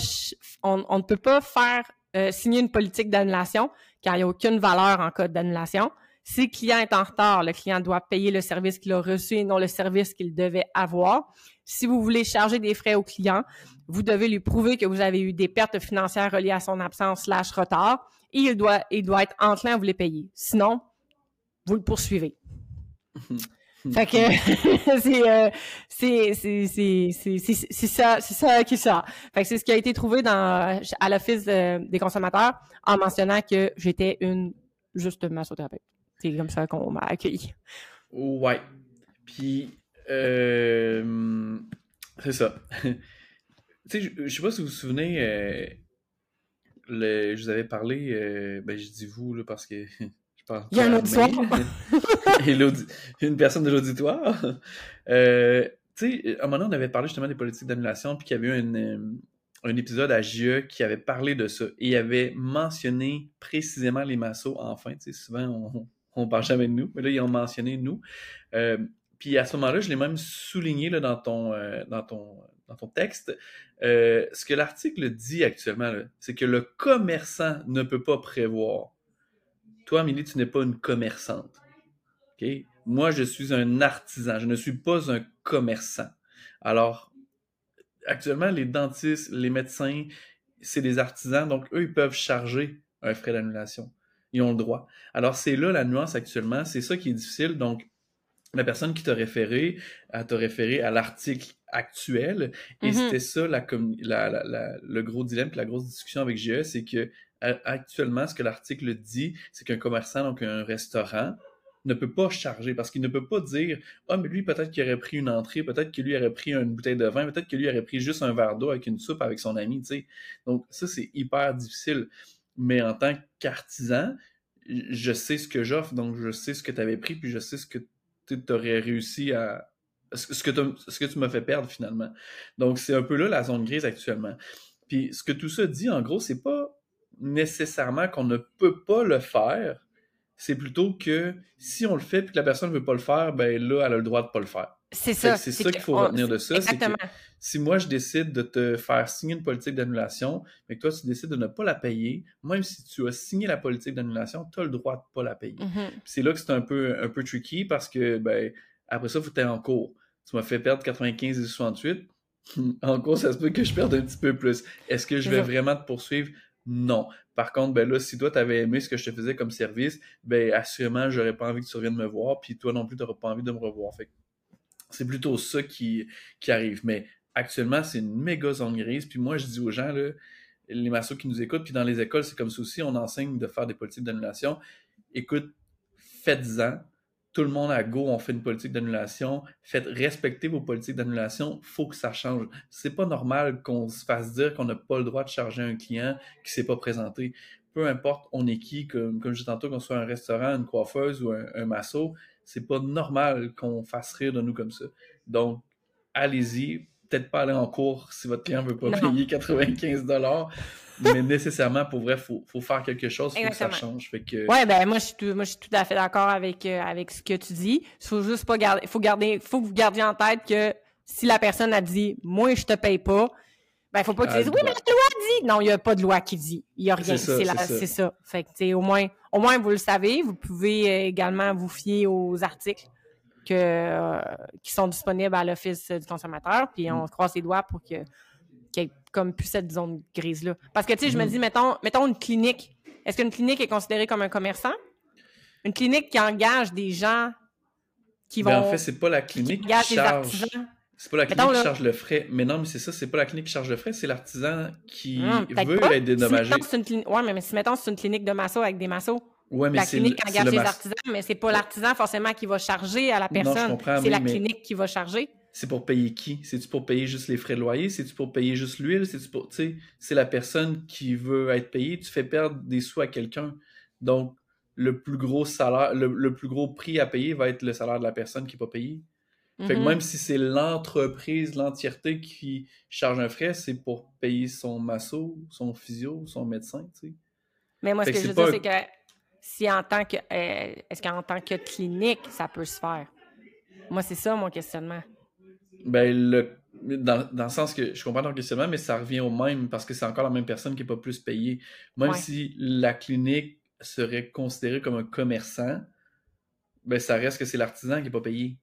on, ne peut pas faire euh, signer une politique d'annulation car il n'y a aucune valeur en cas d'annulation. Si le client est en retard, le client doit payer le service qu'il a reçu et non le service qu'il devait avoir. Si vous voulez charger des frais au client, vous devez lui prouver que vous avez eu des pertes financières reliées à son absence slash retard et il doit, il doit être enclin à vous les payer. Sinon, vous le poursuivez. Fait que euh, c'est ça c'est ça qui ça. Fait que c'est ce qui a été trouvé dans à l'office des consommateurs en mentionnant que j'étais une juste massothérapeute. C'est comme ça qu'on m'a accueilli. Ouais. Puis, euh, c'est ça. tu sais, je, sais pas si vous vous souvenez, euh, le, je vous avais parlé, euh, ben je dis vous, là, parce que je Il y a un auditoire. une personne de l'auditoire. tu sais, à un moment donné, on avait parlé justement des politiques d'annulation, puis qu'il y avait eu une, un épisode à GE qui avait parlé de ça. Et il avait mentionné précisément les massos, enfin. Tu sais, souvent, on, on parle jamais de nous, mais là, ils ont mentionné nous. Euh, puis à ce moment-là, je l'ai même souligné là, dans, ton, euh, dans, ton, dans ton texte. Euh, ce que l'article dit actuellement, c'est que le commerçant ne peut pas prévoir. Toi, Amélie, tu n'es pas une commerçante. Okay? Moi, je suis un artisan. Je ne suis pas un commerçant. Alors, actuellement, les dentistes, les médecins, c'est des artisans, donc eux, ils peuvent charger un frais d'annulation. Ils ont le droit. Alors, c'est là la nuance actuellement. C'est ça qui est difficile. Donc, la personne qui t'a référé, elle t'a référé à l'article actuel. Et mm-hmm. c'était ça la, le gros dilemme, la grosse discussion avec GE, c'est que actuellement, ce que l'article dit, c'est qu'un commerçant, donc un restaurant, ne peut pas charger parce qu'il ne peut pas dire Ah, mais lui, peut-être qu'il aurait pris une entrée, peut-être que lui aurait pris une bouteille de vin, peut-être que lui aurait pris juste un verre d'eau avec une soupe avec son ami, tu sais. Donc, ça, c'est hyper difficile mais en tant qu'artisan, je sais ce que j'offre, donc je sais ce que tu avais pris, puis je sais ce que tu aurais réussi à. Ce que, ce que tu m'as fait perdre finalement. Donc, c'est un peu là la zone grise actuellement. Puis, ce que tout ça dit, en gros, c'est pas nécessairement qu'on ne peut pas le faire, c'est plutôt que si on le fait puis que la personne ne veut pas le faire, ben là, elle a le droit de pas le faire. C'est ça. C'est ça qu'il faut retenir de ça. Exactement. Que si moi, je décide de te faire signer une politique d'annulation, mais que toi, tu décides de ne pas la payer, même si tu as signé la politique d'annulation, tu as le droit de ne pas la payer. Mm-hmm. C'est là que c'est un peu, un peu tricky parce que, ben, après ça, il faut que tu en cours. Tu m'as fait perdre 95 et 68. en cours, ça se peut que je perde un petit peu plus. Est-ce que je vais vraiment te poursuivre? Non. Par contre, ben là, si toi, tu avais aimé ce que je te faisais comme service, ben assurément, j'aurais pas envie que tu reviennes me voir, puis toi non plus, tu n'auras pas envie de me revoir. Fait c'est plutôt ça qui, qui arrive. Mais actuellement, c'est une méga zone grise. Puis moi, je dis aux gens, là, les massos qui nous écoutent, puis dans les écoles, c'est comme ça aussi, on enseigne de faire des politiques d'annulation. Écoute, faites-en. Tout le monde à go, on fait une politique d'annulation. Faites respecter vos politiques d'annulation. faut que ça change. C'est pas normal qu'on se fasse dire qu'on n'a pas le droit de charger un client qui s'est pas présenté. Peu importe on est qui, comme, comme je disais tantôt, qu'on soit un restaurant, une coiffeuse ou un, un masso, c'est pas normal qu'on fasse rire de nous comme ça. Donc, allez-y. Peut-être pas aller en cours si votre client veut pas payer 95 mais nécessairement, pour vrai, il faut, faut, faire quelque chose, il faut que ça change. Fait que... Ouais, ben moi je, suis tout, moi, je suis tout à fait d'accord avec, euh, avec ce que tu dis. Il faut juste pas garder, faut garder, faut que vous gardiez en tête que si la personne a dit, moi, je te paye pas, ben, faut pas que tu dises, oui, mais la loi dit. Non, il n'y a pas de loi qui dit. Il n'y a rien. C'est ça, ça. ça. Fait que, au moins, au moins, vous le savez. Vous pouvez euh, également vous fier aux articles que, euh, qui sont disponibles à l'Office du consommateur. Puis on mm. se croise les doigts pour que, qu'il y ait comme plus cette zone grise-là. Parce que, tu sais, je me mm. dis, mettons, mettons une clinique. Est-ce qu'une clinique est considérée comme un commerçant? Une clinique qui engage des gens qui ben, vont. en fait, c'est pas la clinique qui, charge. C'est pas la clinique qui charge le frais. Mais non, mais c'est ça, c'est pas la clinique qui charge le frais, c'est l'artisan qui hum, veut être dédommagé. Si Ouais, mais si mettons c'est une clinique de masso avec des massos. Ouais, mais la clinique engage les artisans, mais c'est pas l'artisan forcément qui va charger à la personne. C'est la clinique qui va charger. C'est pour payer qui? C'est-tu pour payer juste les frais de loyer? C'est-tu pour payer juste l'huile? C'est-tu pour, tu sais, c'est la personne qui veut être payée. Tu fais perdre des sous à quelqu'un. Donc, le plus gros salaire, le, le, plus gros prix à payer va être le salaire de la personne qui n'est pas payée. Fait que Mhm. même si c'est l'entreprise, l'entièreté qui charge un frais, c'est pour payer son masso, son physio, son médecin, tu sais. Mais moi, ce que, que je veux c'est dire, c'est que si en tant que. euh, Est-ce qu'en tant que clinique, ça peut se faire? Moi, c'est ça mon questionnement. Ben, le, dans, dans le sens que je comprends ton questionnement, mais ça revient au même parce que c'est encore la même personne qui n'est pas plus payée. Même Ouais. si la clinique serait considérée comme un commerçant, ben, ça reste que c'est l'artisan qui n'est pas payé.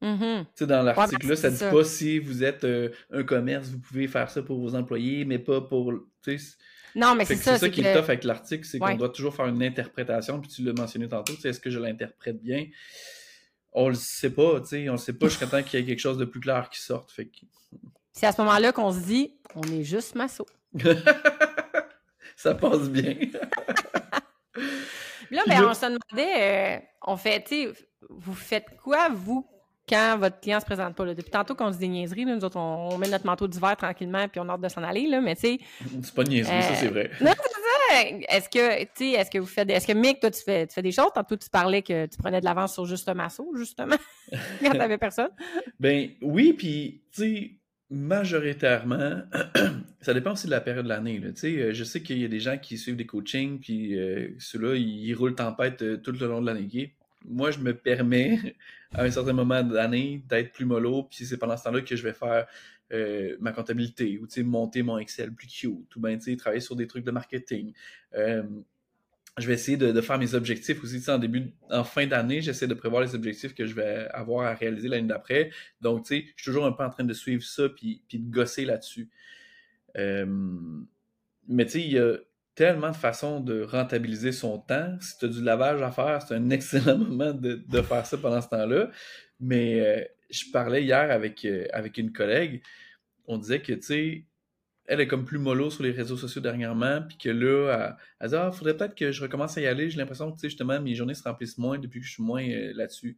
Tu sais, dans l'article-là, c'est ça dit ça. pas si vous êtes euh, un commerce, vous pouvez faire ça pour vos employés, mais pas pour. Tu sais, Non, mais c'est ça. c'est ça qui est tough avec l'article, c'est Ouais. qu'on doit toujours faire une interprétation, puis tu l'as mentionné tantôt, est-ce que je l'interprète bien? On le sait pas, tu sais, on le sait pas jusqu'à temps qu'il y ait quelque chose de plus clair qui sorte. Fait que... C'est à ce moment-là qu'on se dit, on est juste masso. ça passe bien. Là, ben, on se demandait, euh, on fait, tu sais, vous faites quoi, vous, quand votre client se présente pas? Là? Depuis tantôt qu'on se dit des niaiseries, là, nous autres, on, on met notre manteau d'hiver tranquillement, puis on a hâte de s'en aller, là, mais tu sais, c'est pas niaiseux, ça Euh, c'est vrai. Ouais, Est-ce que, tu sais, est-ce que vous faites, est-ce que Mick, toi, tu fais, tu fais des choses? Tantôt, tu parlais que tu prenais de l'avance sur juste un masso, justement, quand t'avais personne. Ben oui, puis tu sais, majoritairement, ça dépend aussi de la période de l'année. Tu sais, euh, je sais qu'il y a des gens qui suivent des coachings, puis euh, ceux-là, ils, roulent tempête euh, tout le long de l'année. Moi, je me permets, à un certain moment de l'année, d'être plus mollo, puis c'est pendant ce temps-là que je vais faire euh, ma comptabilité, ou monter mon Excel plus cute, ou bien, travailler sur des trucs de marketing. Euh, je vais essayer de, de faire mes objectifs aussi. En début, en fin d'année, j'essaie de prévoir les objectifs que je vais avoir à réaliser l'année d'après. Donc, tu sais, je suis toujours un peu en train de suivre ça puis, puis de gosser là-dessus. Euh, mais tu sais, il y a tellement de façons de rentabiliser son temps. Si tu as du lavage à faire, c'est un excellent moment de, faire ça pendant ce temps-là. Mais euh, je parlais hier avec, euh, avec une collègue. On disait que, tu sais, elle est comme plus mollo sur les réseaux sociaux dernièrement, puis que là, elle, elle dit Ah, faudrait peut-être que je recommence à y aller. J'ai l'impression que, tu sais, justement, mes journées se remplissent moins depuis que je suis moins euh, là-dessus.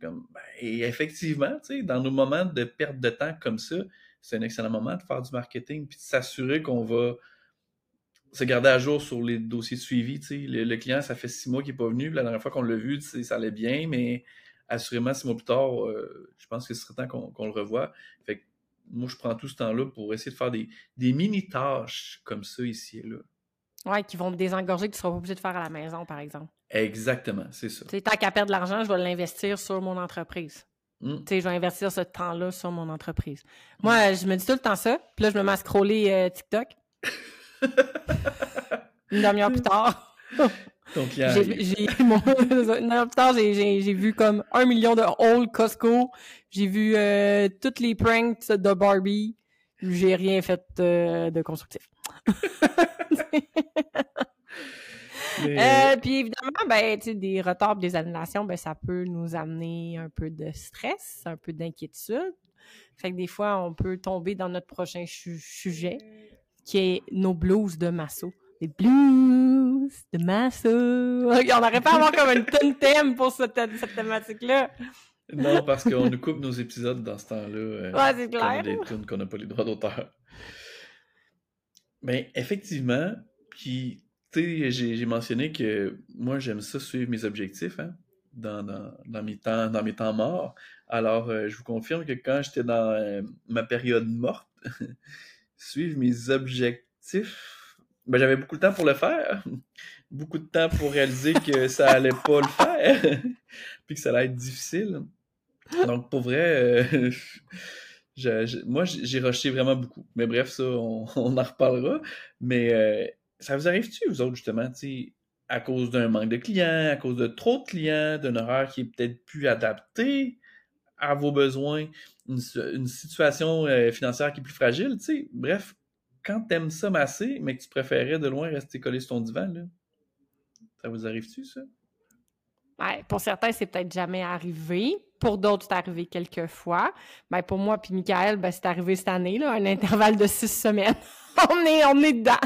Comme, ben, et effectivement, tu sais, dans nos moments de perte de temps comme ça, c'est un excellent moment de faire du marketing, puis de s'assurer qu'on va se garder à jour sur les dossiers de suivi. Le, le client, ça fait six mois qu'il n'est pas venu. La dernière fois qu'on l'a vu, ça allait bien, mais assurément, six mois plus tard, euh, je pense que ce serait temps qu'on le revoie. Fait que moi, je prends tout ce temps-là pour essayer de faire des, des mini-tâches comme ça ici et là. Ouais, qui vont me désengorger, que tu seras pas obligé de faire à la maison, par exemple. Exactement, c'est ça. Tu sais, tant qu'à perdre de l'argent, je vais l'investir sur mon entreprise. Mm. Sais, je vais investir ce temps-là sur mon entreprise. Moi, je me dis tout le temps ça. Puis là, je me mets à scroller euh, TikTok. Une demi-heure plus tard, client, j'ai il- j'ai- mon- une demi-heure plus tard, j'ai- j'ai j'ai vu comme un million de haul Costco. J'ai vu euh, toutes les pranks de Barbie. J'ai rien fait euh, de constructif. mais- Euh, puis évidemment, ben, tu sais, des retards, des annulations, ben, ça peut nous amener un peu de stress, un peu d'inquiétude. Fait que des fois, on peut tomber dans notre prochain su- sujet, qui est nos blues de Masso. Les blues de Masso. on n'aurait pas à avoir comme une tonne thème pour cette, cette thématique-là. Non, parce qu'on nous coupe nos épisodes dans ce temps-là. euh, Ouais, c'est clair. des tunes qu'on n'a pas les droits d'auteur. Mais effectivement, puis, tu sais, j'ai j'ai mentionné que moi, j'aime ça suivre mes objectifs hein, dans, dans, dans mes temps, dans mes temps morts. Alors, euh, je vous confirme que quand j'étais dans euh, ma période morte, suivre mes objectifs, ben, j'avais beaucoup de temps pour le faire. Beaucoup de temps pour réaliser que ça allait pas le faire. Puis que ça allait être difficile. Donc, pour vrai, euh, je- je- moi, j'ai rushé vraiment beaucoup. Mais bref, ça, on, on en reparlera. Mais euh, ça vous arrive-tu, vous autres, justement, tu à cause d'un manque de clients, à cause de trop de clients, d'un horaire qui est peut-être plus adapté? À vos besoins, une, si- une situation euh, financière qui est plus fragile, tu sais, bref, quand t'aimes ça masser, mais que tu préférais de loin rester collé sur ton divan, ça vous arrive-tu, ça? Ouais, pour certains, c'est peut-être jamais arrivé. Pour d'autres, c'est arrivé quelques fois. Ben, pour moi puis Michael, ben, c'est arrivé cette année, là, un intervalle de six semaines. on, est, on est dedans.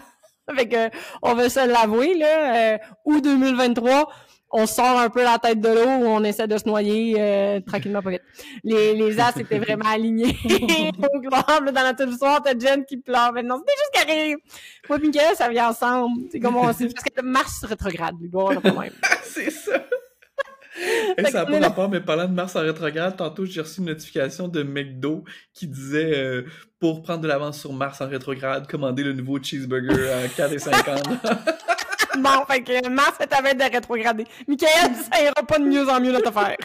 On veut se l'avouer, là. Euh, août 2023, on sort un peu la tête de l'eau, on essaie de se noyer euh, tranquillement, pas vite. Les, les as étaient vraiment alignés. Au là, dans la tête du soir, t'as Jen qui pleure. Des choses qui arrivent. Moi et Michael, ça vient ensemble. C'est comme on, c'est parce que Mars rétrograde, lui, bon, on a pas même. c'est ça! Et ça n'a pas rapport, mais parlant de Mars en rétrograde, tantôt j'ai reçu une notification de McDo qui disait euh, pour prendre de l'avance sur Mars en rétrograde, commander le nouveau cheeseburger à 4,50. Bon, fait à de rétrograder. Michael, ça ira pas de mieux en mieux notre affaire.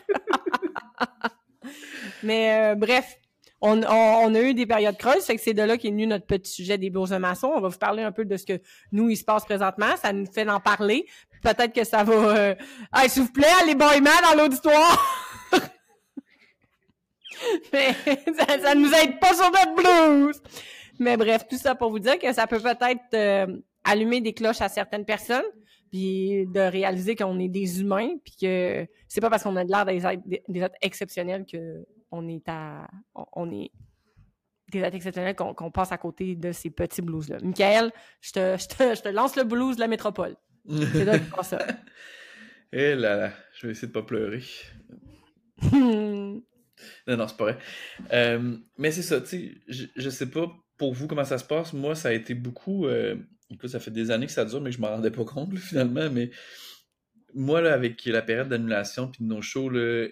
mais euh, bref, on, a eu des périodes creuses, fait que c'est de là qu'est venu notre petit sujet des bourses maçons. On va vous parler un peu de ce que nous, il se passe présentement. Ça nous fait d'en parler. Peut-être que ça va... Euh... s'il vous plaît, les boymans dans l'auditoire! Mais ça, ça nous aide pas sur notre blues! Mais bref, tout ça pour vous dire que ça peut peut-être euh, allumer des cloches à certaines personnes, puis de réaliser qu'on est des humains, puis que c'est pas parce qu'on a de l'air des êtres, des êtres exceptionnels que on est à. On, est des êtres exceptionnels qu'on passe à côté de ces petits blues-là. Michael, je te, je, te, je te, lance le blues de la métropole. C'est là que ça. Eh là là, je vais essayer de pas pleurer. non, non, c'est pas vrai. Euh, mais c'est ça, tu sais, je, je sais pas pour vous comment ça se passe? Moi, ça a été beaucoup. Euh, écoute, ça fait des années que ça dure, mais je m'en rendais pas compte finalement. Mais moi, avec la période d'annulation puis de nos shows, je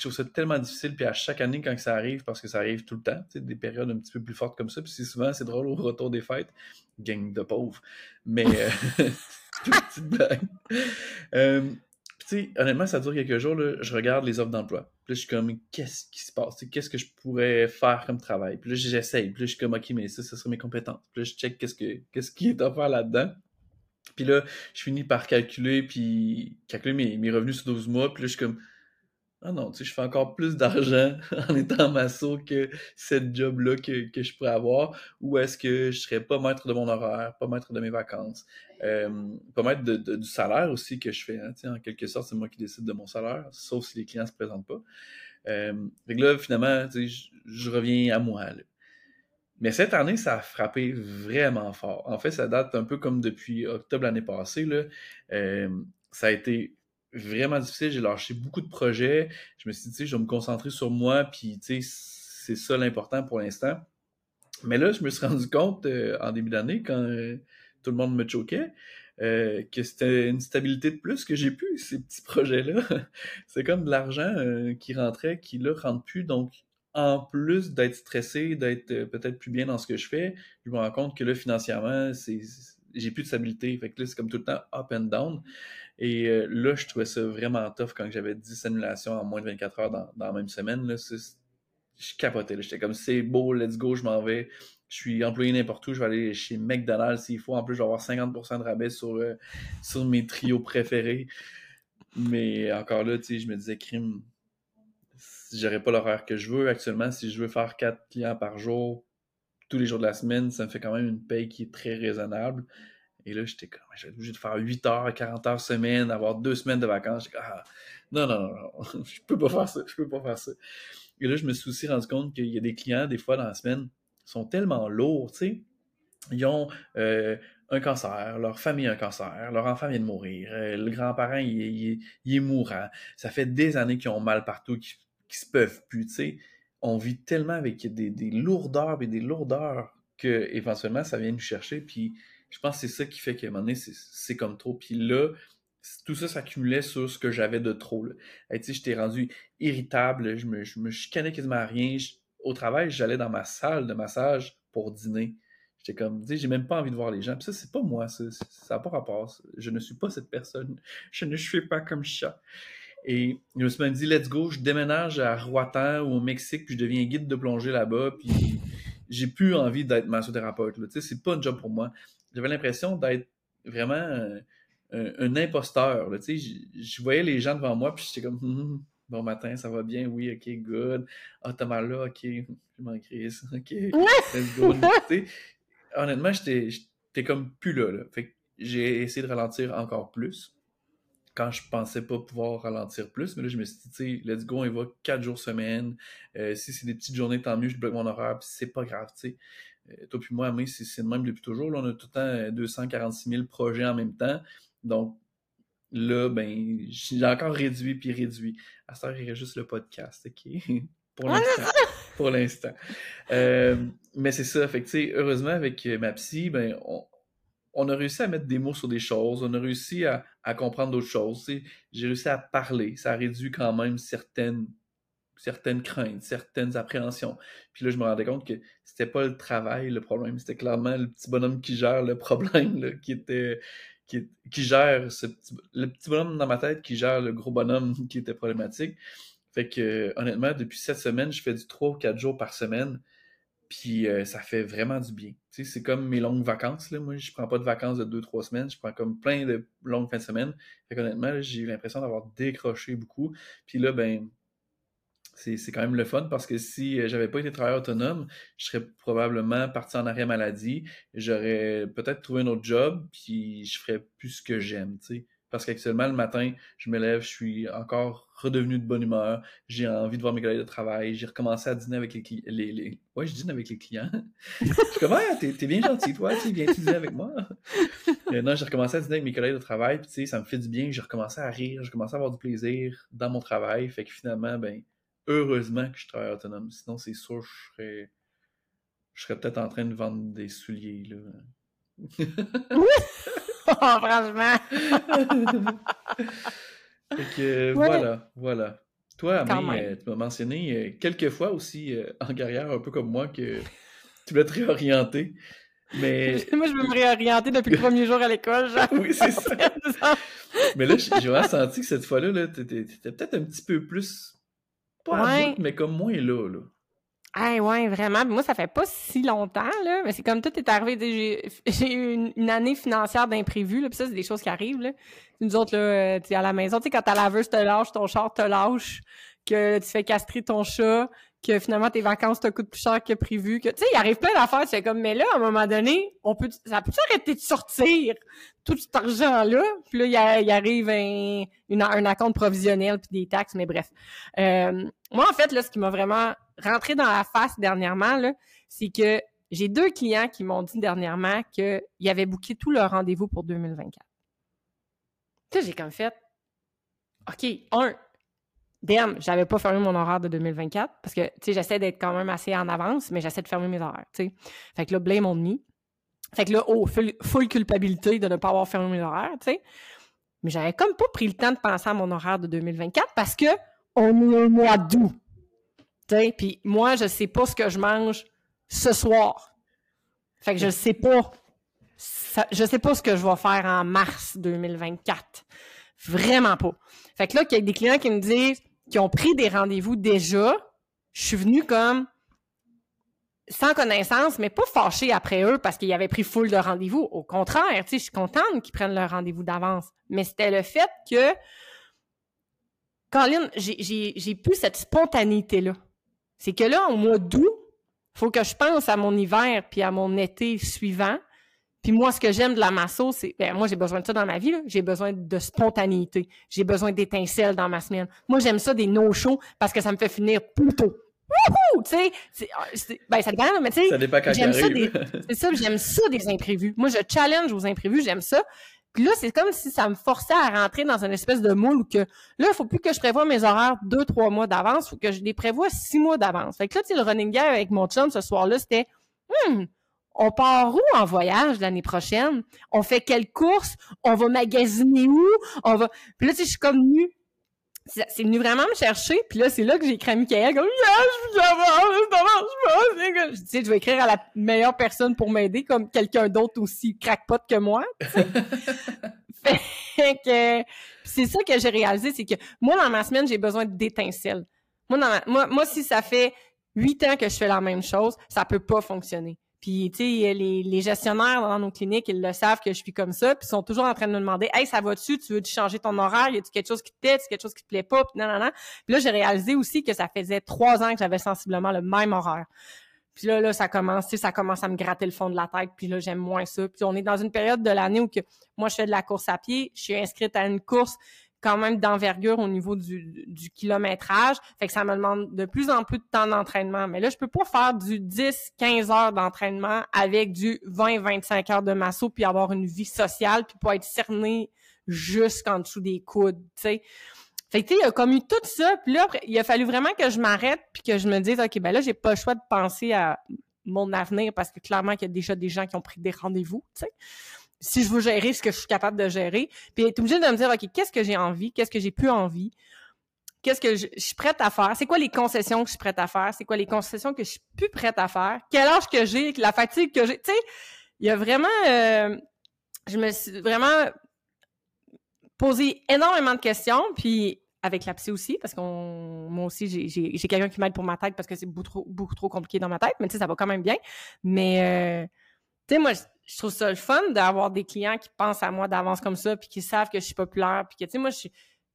trouve ça tellement difficile. Puis à chaque année, quand ça arrive, parce que ça arrive tout le temps, des périodes un petit peu plus fortes comme ça. Puis c'est souvent, c'est drôle au retour des fêtes, gang de pauvres. Mais, euh, petite blague. Euh, sais, honnêtement, ça dure quelques jours. Là, je regarde les offres d'emploi. Puis là, je suis comme, qu'est-ce qui se passe? Qu'est-ce que je pourrais faire comme travail? Puis là, j'essaye. Puis là, je suis comme, OK, mais ça, ce serait mes compétences. Puis là, je check qu'est-ce, que, qu'est-ce qui est offert là-dedans. Puis là, je finis par calculer, puis calculer mes, mes revenus sur 12 mois. Puis là, je suis comme, ah non, tu sais, je fais encore plus d'argent en étant masso que cette job-là que, que, je pourrais avoir, ou est-ce que je serais pas maître de mon horaire, pas maître de mes vacances, euh, pas maître de, du salaire aussi que je fais. Hein, en quelque sorte, c'est moi qui décide de mon salaire, sauf si les clients se présentent pas. Euh, fait que là, finalement, tu sais, je, je reviens à moi. Là. Mais cette année, ça a frappé vraiment fort. En fait, ça date un peu comme depuis octobre l'année passée. Là. Euh, ça a été vraiment difficile. J'ai lâché beaucoup de projets. Je me suis dit, tu sais, je vais me concentrer sur moi, puis tu sais, c'est ça l'important pour l'instant. Mais là, je me suis rendu compte euh, en début d'année, quand euh, tout le monde me choquait, euh, que c'était une stabilité de plus que j'ai pu, ces petits projets-là. c'est comme de l'argent qui rentrait, qui là rentre plus. Donc, en plus d'être stressé, d'être peut-être plus bien dans ce que je fais, je me rends compte que là, financièrement, c'est j'ai plus de stabilité. Fait que là, c'est comme tout le temps up and down. Et euh, là, je trouvais ça vraiment tough quand j'avais 10 annulations en moins de 24 heures dans, la même semaine. Là, je capotais. J'étais comme, c'est beau, let's go, je m'en vais. Je suis employé n'importe où. Je vais aller chez McDonald's s'il faut. En plus, je vais avoir 50% de rabais sur, euh, sur mes trios préférés. Mais encore là, je me disais, crime, j'aurais pas l'horaire que je veux actuellement. Si je veux faire 4 clients par jour, tous les jours de la semaine, ça me fait quand même une paye qui est très raisonnable. Et là, j'étais comme, j'étais obligé de faire 8 heures, 40 heures semaine, avoir deux semaines de vacances. J'étais comme, ah, non, non, non, non, je peux pas faire ça, je peux pas faire ça. Et là, je me suis aussi rendu compte qu'il y a des clients, des fois, dans la semaine, sont tellement lourds, tu sais. Ils ont euh, un cancer, leur famille a un cancer, leur enfant vient de mourir, euh, le grand-parent, il, est mourant. Ça fait des années qu'ils ont mal partout, qu'ils, se peuvent plus, tu sais. On vit tellement avec des, des lourdeurs et des lourdeurs que éventuellement ça vient nous chercher, puis je pense que c'est ça qui fait qu'à un moment donné, c'est comme trop. Puis là, tout ça s'accumulait sur ce que j'avais de trop. Sais, j'étais rendu irritable, je me, je me chicanais quasiment à rien. au travail, j'allais dans ma salle de massage pour dîner. J'étais comme, tu j'ai même pas envie de voir les gens. Puis ça, c'est pas moi, ça n'a pas rapport. Je ne suis pas cette personne. Je ne suis pas comme chat. Et je me suis même dit, let's go, je déménage à Roatan ou au Mexique, puis je deviens guide de plongée là-bas, puis j'ai plus envie d'être massothérapeute. Tu sais, c'est pas un job pour moi j'avais l'impression d'être vraiment un, un, imposteur. Tu sais, je, voyais les gens devant moi, puis j'étais comme hum, hum, bon matin, ça va bien, oui, ok, good. Ah, t'as mal là, ok, je m'en crise, ok, let's go. honnêtement, j'étais comme plus là, là. Fait que j'ai essayé de ralentir encore plus quand je pensais pas pouvoir ralentir plus. Mais là, je me suis dit, tu sais, let's go, on va quatre jours semaine. Euh, si c'est des petites journées, tant mieux, je bloque mon horaire, puis c'est pas grave, tu sais. Euh, toi puis moi, c'est le même depuis toujours. Là, on a tout le temps 246 000 projets en même temps. Donc, là, ben, j'ai encore réduit puis réduit. À ce il y a juste le podcast, OK? Pour l'instant. pour l'instant. Euh, mais c'est ça. Fait que, heureusement, avec ma psy, ben, on a réussi à mettre des mots sur des choses, on a réussi à, comprendre d'autres choses. J'ai réussi à parler. Ça a réduit quand même certaines, certaines craintes, certaines appréhensions. Puis là, je me rendais compte que c'était pas le travail le problème, c'était clairement le petit bonhomme qui gère le problème, qui était. Qui, gère ce le petit bonhomme dans ma tête qui gère le gros bonhomme qui était problématique. Fait que honnêtement, depuis cette semaine, je fais du 3 ou 4 jours par semaine. Puis euh, ça fait vraiment du bien. Tu sais, c'est comme mes longues vacances. Là. Moi, je prends pas de vacances de 2-3 semaines. Je prends comme plein de longues fins de semaine. Fait qu'honnêtement, j'ai l'impression d'avoir décroché beaucoup. Puis là, ben, c'est quand même le fun parce que si euh, j'avais pas été travailleur autonome, je serais probablement parti en arrêt maladie. J'aurais peut-être trouvé un autre job, puis je ferais plus ce que j'aime, tu sais. Parce qu'actuellement, le matin, je me lève, je suis encore redevenu de bonne humeur, j'ai envie de voir mes collègues de travail, j'ai recommencé à dîner avec les clients. Les, Ouais, je dîne avec les clients. je ah, t'es, bien gentil, toi, tu viens dîner avec moi. Et non, j'ai recommencé à dîner avec mes collègues de travail, puis tu sais, ça me fait du bien, j'ai recommencé à rire, j'ai commencé à avoir du plaisir dans mon travail, fait que finalement, ben, heureusement que je travaille autonome. Sinon, c'est sûr, je serais, je serais peut-être en train de vendre des souliers, là. franchement. fait que, voilà, voilà. Toi, Amé, euh, tu m'as mentionné euh, quelques fois aussi euh, en carrière, un peu comme moi, que tu voulais te réorienter. Mais... moi, je veux me réorienter depuis le premier jour à l'école. oui, c'est ça. mais là, j'ai vraiment senti que cette fois-là, -là, t'étais peut-être un petit peu plus. Pas ouais. mais comme moins là. là. Ah ouais, vraiment. Moi, ça fait pas si longtemps, là, mais c'est comme tout est arrivé. J'ai eu une, année financière d'imprévu, là, puis ça, c'est des choses qui arrivent, là. Nous autres, là, euh, tu à la maison, tu sais, quand ta laveuse te lâche, ton char te lâche, que tu fais castrer ton chat, que finalement tes vacances te coûtent plus cher que prévu, que tu sais, il arrive plein d'affaires, c'est comme mais là à un moment donné, on peut ça peut arrêter de sortir tout cet argent là, puis là il, arrive un une, un account provisionnel puis des taxes mais bref. Euh, moi en fait là ce qui m'a vraiment rentré dans la face dernièrement là, c'est que j'ai deux clients qui m'ont dit dernièrement qu'ils avaient booké tout leur rendez-vous pour 2024. Tu sais, j'ai comme fait OK, un, damn, j'avais pas fermé mon horaire de 2024 parce que, tu sais, j'essaie d'être quand même assez en avance, mais j'essaie de fermer mes horaires, tu sais. Fait que là, blame on me. Fait que là, oh, full, culpabilité de ne pas avoir fermé mes horaires, tu sais. Mais j'avais comme pas pris le temps de penser à mon horaire de 2024 parce que on est au mois d'août. Tu sais, puis moi, je sais pas ce que je mange ce soir. Fait que je sais pas. je sais pas ce que je vais faire en mars 2024. Vraiment pas. Fait que là, il y a des clients qui me disent qui ont pris des rendez-vous déjà, je suis venue comme sans connaissance, mais pas fâchée après eux parce qu'ils avaient pris full de rendez-vous. Au contraire, tu sais, je suis contente qu'ils prennent leur rendez-vous d'avance. Mais c'était le fait que, Colin, j'ai plus cette spontanéité-là. C'est que là, au mois d'août, faut que je pense à mon hiver puis à mon été suivant. Puis moi, ce que j'aime de la masso, c'est, ben, moi, j'ai besoin de ça dans ma vie, J'ai besoin de spontanéité. J'ai besoin d'étincelles dans ma semaine. Moi, j'aime ça des no-shows parce que ça me fait finir plus tôt. Wouhou! Tu sais, ah, ben, ça dépend, mais tu sais. J'aime ça des, c'est ça, j'aime ça des imprévus. Moi, je challenge aux imprévus, j'aime ça. Puis là, c'est comme si ça me forçait à rentrer dans une espèce de moule où que, là, il faut plus que je prévoie mes horaires deux, trois mois d'avance, faut que je les prévoie six mois d'avance. Fait que là, tu sais, le running guy avec mon chum ce soir-là, c'était, hmm, on part où en voyage l'année prochaine? On fait quelle course? On va magasiner où? On va. Puis là, tu sais, je suis comme venue. C'est venu vraiment me chercher, puis là, c'est là que j'ai écrit à Michael, comme, yeah, je je Je dis, je vais écrire à la meilleure personne pour m'aider, comme quelqu'un d'autre aussi crackpot que moi, Fait que, c'est ça que j'ai réalisé, c'est que moi, dans ma semaine, j'ai besoin d'étincelles. Moi, moi, moi, si ça fait huit ans que je fais la même chose, ça peut pas fonctionner. Puis, tu sais, les, gestionnaires dans nos cliniques, ils le savent que je suis comme ça, puis ils sont toujours en train de me demander « Hey, ça va-tu? Tu veux changer ton horaire? Y a-tu quelque chose qui te plaît? Quelque chose qui te plaît pas? » Puis non, non. Puis là, j'ai réalisé aussi que ça faisait trois ans que j'avais sensiblement le même horaire. Puis là, là, ça commence, ça commence à me gratter le fond de la tête, puis là, j'aime moins ça. Puis on est dans une période de l'année où que moi, je fais de la course à pied, je suis inscrite à une course quand même d'envergure au niveau du, du, kilométrage. Fait que ça me demande de plus en plus de temps d'entraînement. Mais là, je peux pas faire du 10-15 heures d'entraînement avec du 20-25 heures de masso puis avoir une vie sociale puis pas être cerné jusqu'en dessous des coudes, tu sais. Fait que, tu sais, il a comme eu tout ça, puis là, il a fallu vraiment que je m'arrête puis que je me dise, OK, ben là, j'ai pas le choix de penser à mon avenir parce que clairement qu'il y a déjà des gens qui ont pris des rendez-vous, tu sais. Si je veux gérer ce que je suis capable de gérer. Puis être obligé de me dire, OK, qu'est-ce que j'ai envie? Qu'est-ce que j'ai plus envie? Qu'est-ce que je, suis prête à faire? C'est quoi les concessions que je suis prête à faire? C'est quoi les concessions que je suis plus prête à faire? Quel âge que j'ai? La fatigue que j'ai? Tu sais, il y a vraiment... Euh, je me suis vraiment posé énormément de questions, puis avec la psy aussi, parce qu'on moi aussi, j'ai quelqu'un qui m'aide pour ma tête parce que c'est beaucoup trop, compliqué dans ma tête, mais tu sais, ça va quand même bien. Mais, euh, sais, moi, je trouve ça le fun d'avoir des clients qui pensent à moi d'avance comme ça, puis qui savent que je suis populaire, puis que, tu sais, moi,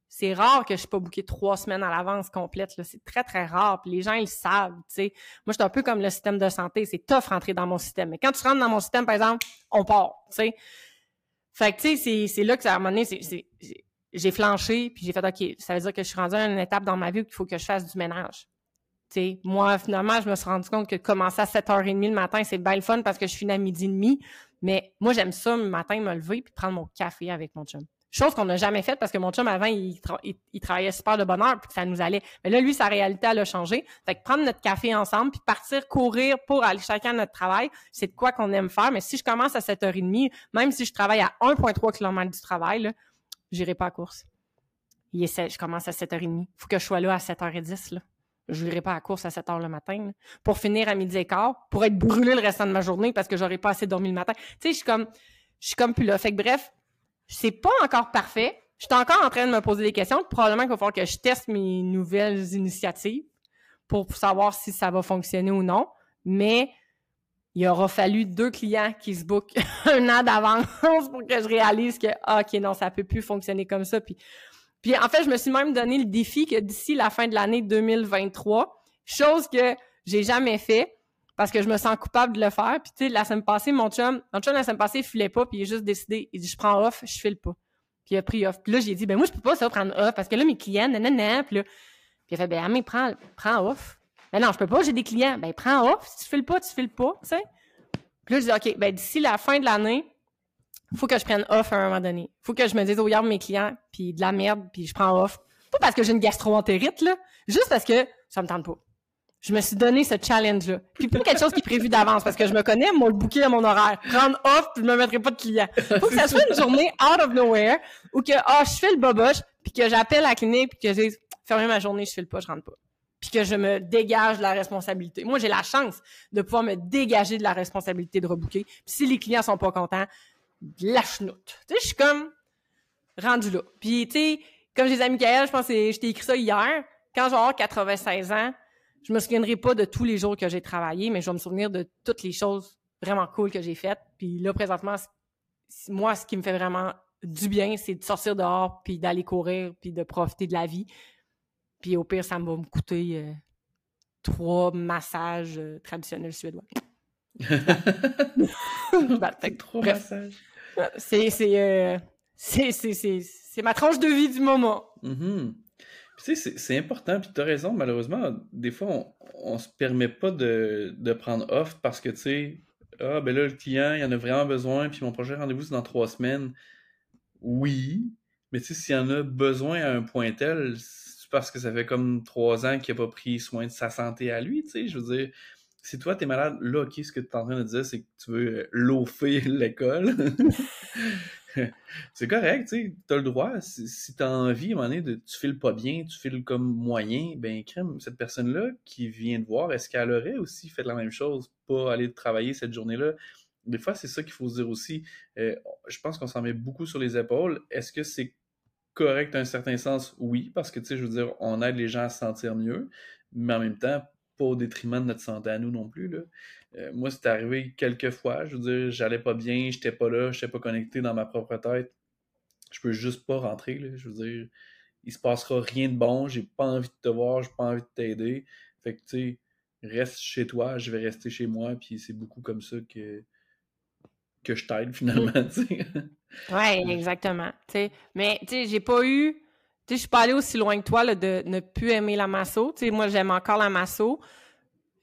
c'est rare que je suis pas booké trois semaines à l'avance complète. C'est très, très rare. Puis les gens, ils savent. tu sais. Moi, je suis un peu comme le système de santé. C'est tough rentrer dans mon système. Mais quand tu rentres dans mon système, par exemple, on part. sais. Fait que, tu sais, c'est là que ça, un moment j'ai flanché, puis j'ai fait OK, ça veut dire que je suis rendue à une étape dans ma vie où il faut que je fasse du ménage. Moi, finalement, je me suis rendu compte que commencer à 7h30 le matin, c'est bien le fun parce que je finis à midi et demi. Mais moi, j'aime ça, le matin, me lever puis prendre mon café avec mon chum. Chose qu'on n'a jamais faite parce que mon chum, avant, il, travaillait super de bonne heure puis ça nous allait. Mais là, lui, sa réalité, elle a changé. Fait que prendre notre café ensemble puis partir courir pour aller chacun à notre travail, c'est de quoi qu'on aime faire. Mais si je commence à 7h30, même si je travaille à 1,3 km du travail, j'irai pas à course. Il je commence à 7h30. Il faut que je sois là à 7h10. Là. Je n'irai pas à course à 7h le matin. Pour finir à midi et quart, pour être brûlé le restant de ma journée parce que j'aurais pas assez dormi le matin. Tu sais, je suis comme, je suis comme plus là. Fait que bref, c'est pas encore parfait. Je suis encore en train de me poser des questions. Probablement qu'il va falloir que je teste mes nouvelles initiatives pour savoir si ça va fonctionner ou non. Mais il aura fallu deux clients qui se bookent un an d'avance pour que je réalise que, ah, OK, non, ça peut plus fonctionner comme ça. Puis, puis en fait, je me suis même donné le défi que d'ici la fin de l'année 2023, chose que j'ai jamais fait parce que je me sens coupable de le faire. Puis, tu sais, la semaine passée, mon chum, mon chum, la semaine passée, il filait pas, puis il a juste décidé, il dit, je prends off, je file pas. Puis il a pris off. Puis là, j'ai dit, ben moi, je peux pas ça prendre off parce que là, mes clients, nanana, puis là, puis il a fait, ben, mais prends, prends off. Ben non, je peux pas, j'ai des clients. Ben, prends off. Si tu files pas, tu files pas, tu sais. Puis là, je dis, OK, ben, d'ici la fin de l'année, faut que je prenne off à un moment donné. Faut que je me dise, oh, regarde mes clients, puis de la merde, puis je prends off. Pas parce que j'ai une gastro-entérite, là. Juste parce que ça me tente pas. Je me suis donné ce challenge-là. Puis pas quelque chose qui est prévu d'avance, parce que je me connais, moi, le bouquet à mon horaire. Prendre off, puis je me mettrai pas de clients. Faut que ça soit une journée out of nowhere, où que, ah, je fais le boboche, puis que j'appelle la clinique, puis que j'ai fermé ma journée, je fais le pas, je rentre pas puis que je me dégage de la responsabilité. Moi, j'ai la chance de pouvoir me dégager de la responsabilité de rebooker. Puis si les clients sont pas contents, lâche note. Tu sais, je suis comme rendu là. Puis, tu sais, comme j'ai dit à Michael, je pense que je t'ai écrit ça hier, quand je vais avoir 96 ans, je me souviendrai pas de tous les jours que j'ai travaillé, mais je vais me souvenir de toutes les choses vraiment cool que j'ai faites. Puis là, présentement, moi, ce qui me fait vraiment du bien, c'est de sortir dehors, puis d'aller courir, puis de profiter de la vie. Puis au pire, ça va me coûter euh, trois massages euh, traditionnels suédois. C'est, c'est, c'est, c'est, c'est ma tranche de vie du moment. Mm-hmm. Tu sais, c'est important, puis tu as raison, malheureusement, des fois, on, on se permet pas de, de prendre off parce que, tu sais, ah, ben là, le client, il en a vraiment besoin, puis mon prochain rendez-vous, c'est dans trois semaines. Oui, mais tu sais, s'il y en a besoin à un point tel, parce que ça fait comme trois ans qu'il n'a pas pris soin de sa santé à lui, tu sais, je veux dire, si toi, tu es malade, là, OK, ce que tu es en train de dire, c'est que tu veux euh, loafer l'école. c'est correct, tu sais, as le droit. Si, tu as envie, à un moment donné, de, tu files pas bien, tu files comme moyen, ben, crème, cette personne-là qui vient te voir, est-ce qu'elle aurait aussi fait la même chose, pas aller travailler cette journée-là? Des fois, c'est ça qu'il faut se dire aussi. Euh, je pense qu'on s'en met beaucoup sur les épaules. Est-ce que c'est correct dans un certain sens, oui, parce que, tu sais, je veux dire, on aide les gens à se sentir mieux, mais en même temps, pas au détriment de notre santé à nous non plus. Là. Euh, moi, c'est arrivé quelques fois, je veux dire, j'allais pas bien, j'étais pas là, j'étais pas connecté dans ma propre tête. Je peux juste pas rentrer, là, je veux dire, il se passera rien de bon, j'ai pas envie de te voir, j'ai pas envie de t'aider. Fait que, tu sais, reste chez toi, je vais rester chez moi, puis c'est beaucoup comme ça que, que je t'aide finalement. Oui, exactement. Mais tu sais, j'ai pas eu. Tu sais, je suis pas allée aussi loin que toi là, de ne plus aimer la masso. Tu sais, moi, j'aime encore la masso.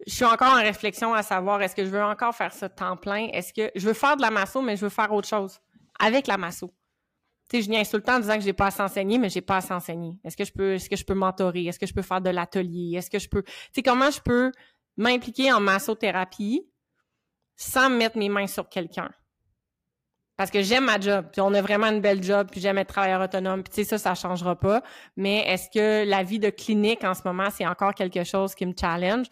Je suis encore en réflexion à savoir est-ce que je veux encore faire ça temps plein? Est-ce que je veux faire de la masso, mais je veux faire autre chose? Avec la masso? Tu sais, je viens tout en disant que j'ai pas à s'enseigner, mais j'ai pas à s'enseigner. Est-ce que je peux, est-ce que je peux mentorer? Est-ce que je peux faire de l'atelier? Est-ce que je peux, tu sais, comment je peux m'impliquer en massothérapie sans mettre mes mains sur quelqu'un? Parce que j'aime ma job, puis on a vraiment une belle job, puis j'aime être travailleur autonome, puis tu sais, ça, ça changera pas. Mais est-ce que la vie de clinique en ce moment, c'est encore quelque chose qui me challenge?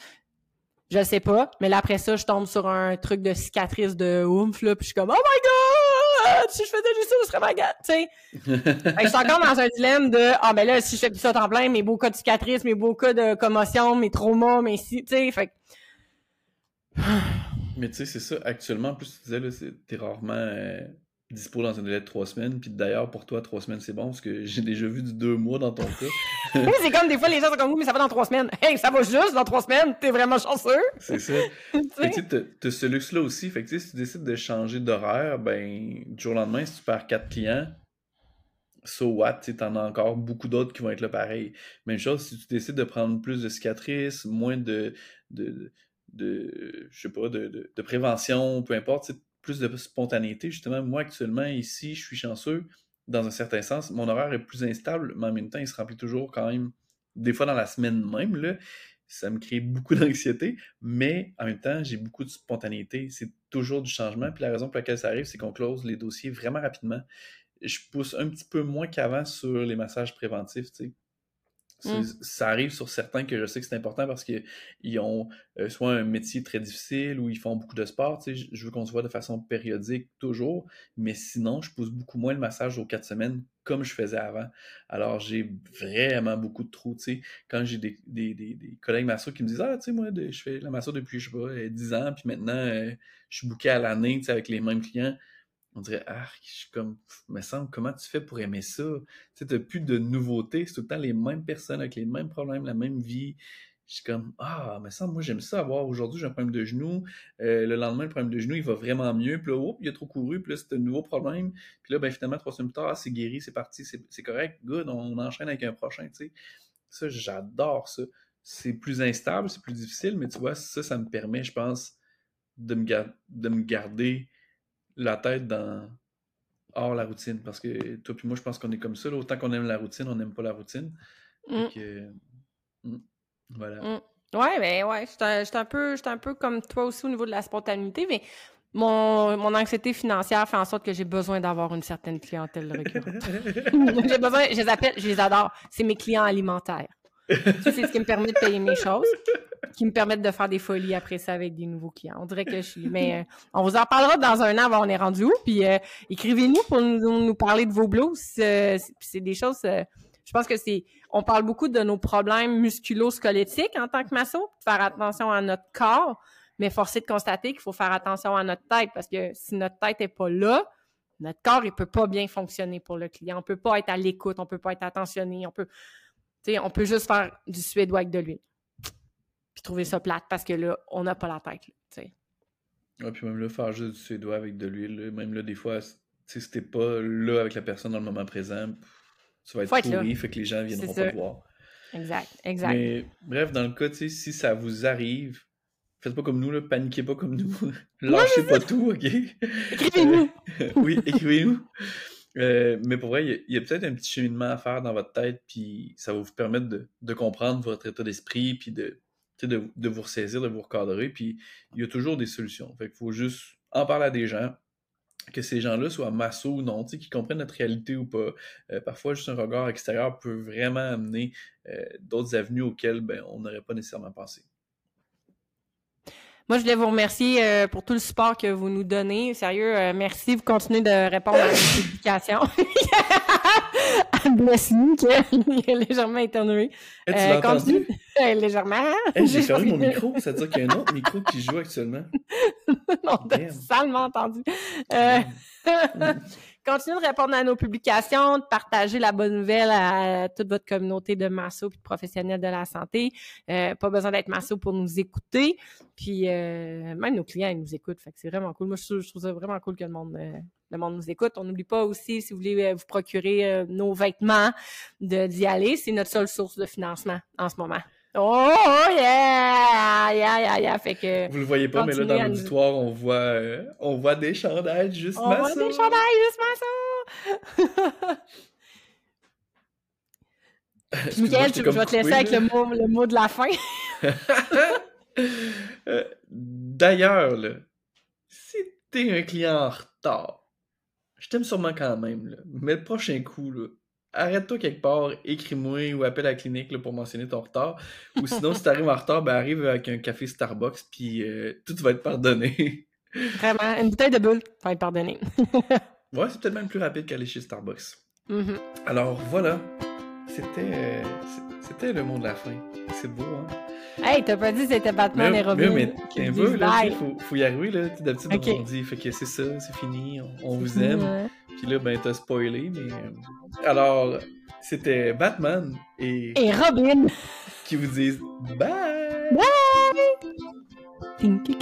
Je sais pas. Mais là, après ça, je tombe sur un truc de cicatrice de oomph, là, puis je suis comme, oh my god! Si je faisais juste ça, ce serait ma gâte, tu sais. je suis encore dans un dilemme de, ah, ben là, si je fais plus ça temps plein, mes beaux cas de cicatrices, mes beaux cas de commotion, mes traumas, mes si, tu sais, fait Mais tu sais, c'est ça. Actuellement, en plus, tu disais, là, t'es rarement euh, dispo dans un délai de trois semaines. Puis d'ailleurs, pour toi, trois semaines, c'est bon, parce que j'ai déjà vu du deux mois dans ton cas. c'est comme des fois, les gens sont comme, mais ça va dans trois semaines. Hey, ça va juste dans trois semaines, t'es vraiment chanceux. C'est ça. tu sais, ce luxe-là aussi. Fait que si tu décides de changer d'horaire, ben, du jour au lendemain, si tu perds quatre clients, so what, tu t'en as encore beaucoup d'autres qui vont être là pareil. Même chose, si tu décides de prendre plus de cicatrices, moins de, de, de je sais pas, de, de, prévention, peu importe, plus de spontanéité. Justement, moi, actuellement, ici, je suis chanceux, dans un certain sens. Mon horaire est plus instable, mais en même temps, il se remplit toujours quand même, des fois dans la semaine même. Ça me crée beaucoup d'anxiété, mais en même temps, j'ai beaucoup de spontanéité. C'est toujours du changement. Puis la raison pour laquelle ça arrive, c'est qu'on close les dossiers vraiment rapidement. Je pousse un petit peu moins qu'avant sur les massages préventifs. Mm. Ça arrive sur certains que je sais que c'est important parce qu'ils ont euh, soit un métier très difficile ou ils font beaucoup de sport. Je veux qu'on se voit de façon périodique toujours, mais sinon, je pousse beaucoup moins le massage aux quatre semaines comme je faisais avant. Alors, j'ai vraiment beaucoup de trous. Tu sais, quand j'ai des, des, des, collègues masseurs qui me disent Ah, tu sais, moi, je fais la masseur depuis, je sais pas, 10 ans, puis maintenant, euh, je suis booké à l'année tu sais, avec les mêmes clients on dirait, ah, je suis comme, me semble, comment tu fais pour aimer ça? Tu sais, plus de nouveautés, c'est tout le temps les mêmes personnes avec les mêmes problèmes, la même vie. Je suis comme, ah, me semble, moi, j'aime ça avoir, aujourd'hui, j'ai un problème de genou, euh, le lendemain, le problème de genou, il va vraiment mieux, puis là, il a trop couru, puis là, c'est un nouveau problème, puis là, ben, finalement, trois semaines plus tard, ah, c'est guéri, c'est parti, c'est correct, good, on, enchaîne avec un prochain, tu sais. Ça, j'adore ça. C'est plus instable, c'est plus difficile, mais tu vois, ça, ça me permet, je pense, de me, de me garder la tête dans hors la routine. Parce que toi puis moi, je pense qu'on est comme ça. Autant qu'on aime la routine, on n'aime pas la routine. Mm. Mm, voilà. Mm. Ouais, ben ouais, je suis un, peu, un peu comme toi aussi au niveau de la spontanéité, mais mon, mon anxiété financière fait en sorte que j'ai besoin d'avoir une certaine clientèle récurrente. j'ai besoin, je les appelle, je les adore. C'est mes clients alimentaires. c'est ce qui me permet de payer mes choses qui me permettent de faire des folies après ça avec des nouveaux clients. On dirait que je suis. Mais euh, on vous en parlera dans un an, on est rendu où? Puis euh, écrivez-nous pour nous, parler de vos blues. c'est des choses. Euh, je pense que c'est. On parle beaucoup de nos problèmes musculo-squelettiques en tant que masso, faire attention à notre corps, mais forcé de constater qu'il faut faire attention à notre tête parce que si notre tête n'est pas là, notre corps, il peut pas bien fonctionner pour le client. On peut pas être à l'écoute, on peut pas être attentionné, on peut, on peut juste faire du suédois avec de l'huile trouver ça plate parce que là, on n'a pas la tête, tu sais. Ouais, puis même là, faire juste du suédois avec de l'huile, même là, des fois, si t'es pas là avec la personne dans le moment présent, tu vas être pourri, fait que les gens viendront pas te voir. Exact, exact. Mais bref, dans le cas, tu sais, si ça vous arrive, faites pas comme nous, là, paniquez pas comme nous. Lâchez pas tout, ok? Écrivez-nous! oui, écrivez-nous. Euh, mais pour vrai, il y a, peut-être un petit cheminement à faire dans votre tête, puis ça va vous permettre de, de comprendre votre état d'esprit, puis de de, vous ressaisir, de vous recadrer, puis il y a toujours des solutions. Fait qu'il faut juste en parler à des gens, que ces gens-là soient masso ou non, qui comprennent notre réalité ou pas. Euh, parfois, juste un regard extérieur peut vraiment amener euh, d'autres avenues auxquelles ben, on n'aurait pas nécessairement pensé. Moi, je voulais vous remercier euh, pour tout le support que vous nous donnez. Sérieux, merci. Vous continuez de répondre à nos publications. Bless you, qui est légèrement éternué. Eh, tu euh, entendu? légèrement. Eh, j'ai fermé mon micro, ça veut dire qu'il y a un autre micro qui joue actuellement. non, t'as salement entendu. Continuez de répondre à nos publications, de partager la bonne nouvelle à toute votre communauté de masso et de professionnels de la santé. Euh, pas besoin d'être masso pour nous écouter. Puis euh, même nos clients, ils nous écoutent. Fait que c'est vraiment cool. Moi, je trouve, ça vraiment cool que le monde, euh, le monde nous écoute. On n'oublie pas aussi, si vous voulez vous procurer nos vêtements, d'y aller. C'est notre seule source de financement en ce moment. Oh yeah! Yeah, yeah, yeah. Fait que. Vous le voyez pas, mais là, dans l'auditoire, on voit, euh, on voit des chandails juste On voit des chandails juste ça! Michael, tu, je vais te laisser avec le mot, le mot de la fin. Euh, d'ailleurs, si t'es un client en retard, je t'aime sûrement quand même, là. mais le prochain coup, là, arrête-toi quelque part, écris-moi ou appelle à la clinique là, pour mentionner ton retard. Ou sinon, si t'arrives en retard, ben arrive avec un café Starbucks, puis euh, tout va être pardonné. Vraiment, une bouteille de bulle va être pardonnée. ouais, c'est peut-être même plus rapide qu'aller chez Starbucks. Mhm. Alors voilà, c'était euh, c'était le mot de la fin. C'est beau, hein? Hey, t'as pas dit que c'était Batman Mais, et Robin. mais, mais un peu, là, bye. faut, faut y arriver, là. D'habitude, on dit, fait que c'est ça, c'est fini, on, vous aime. Puis là, ben, t'as spoilé, mais... euh, Alors, c'était Batman et Et Robin. qui vous disent bye! Tinky,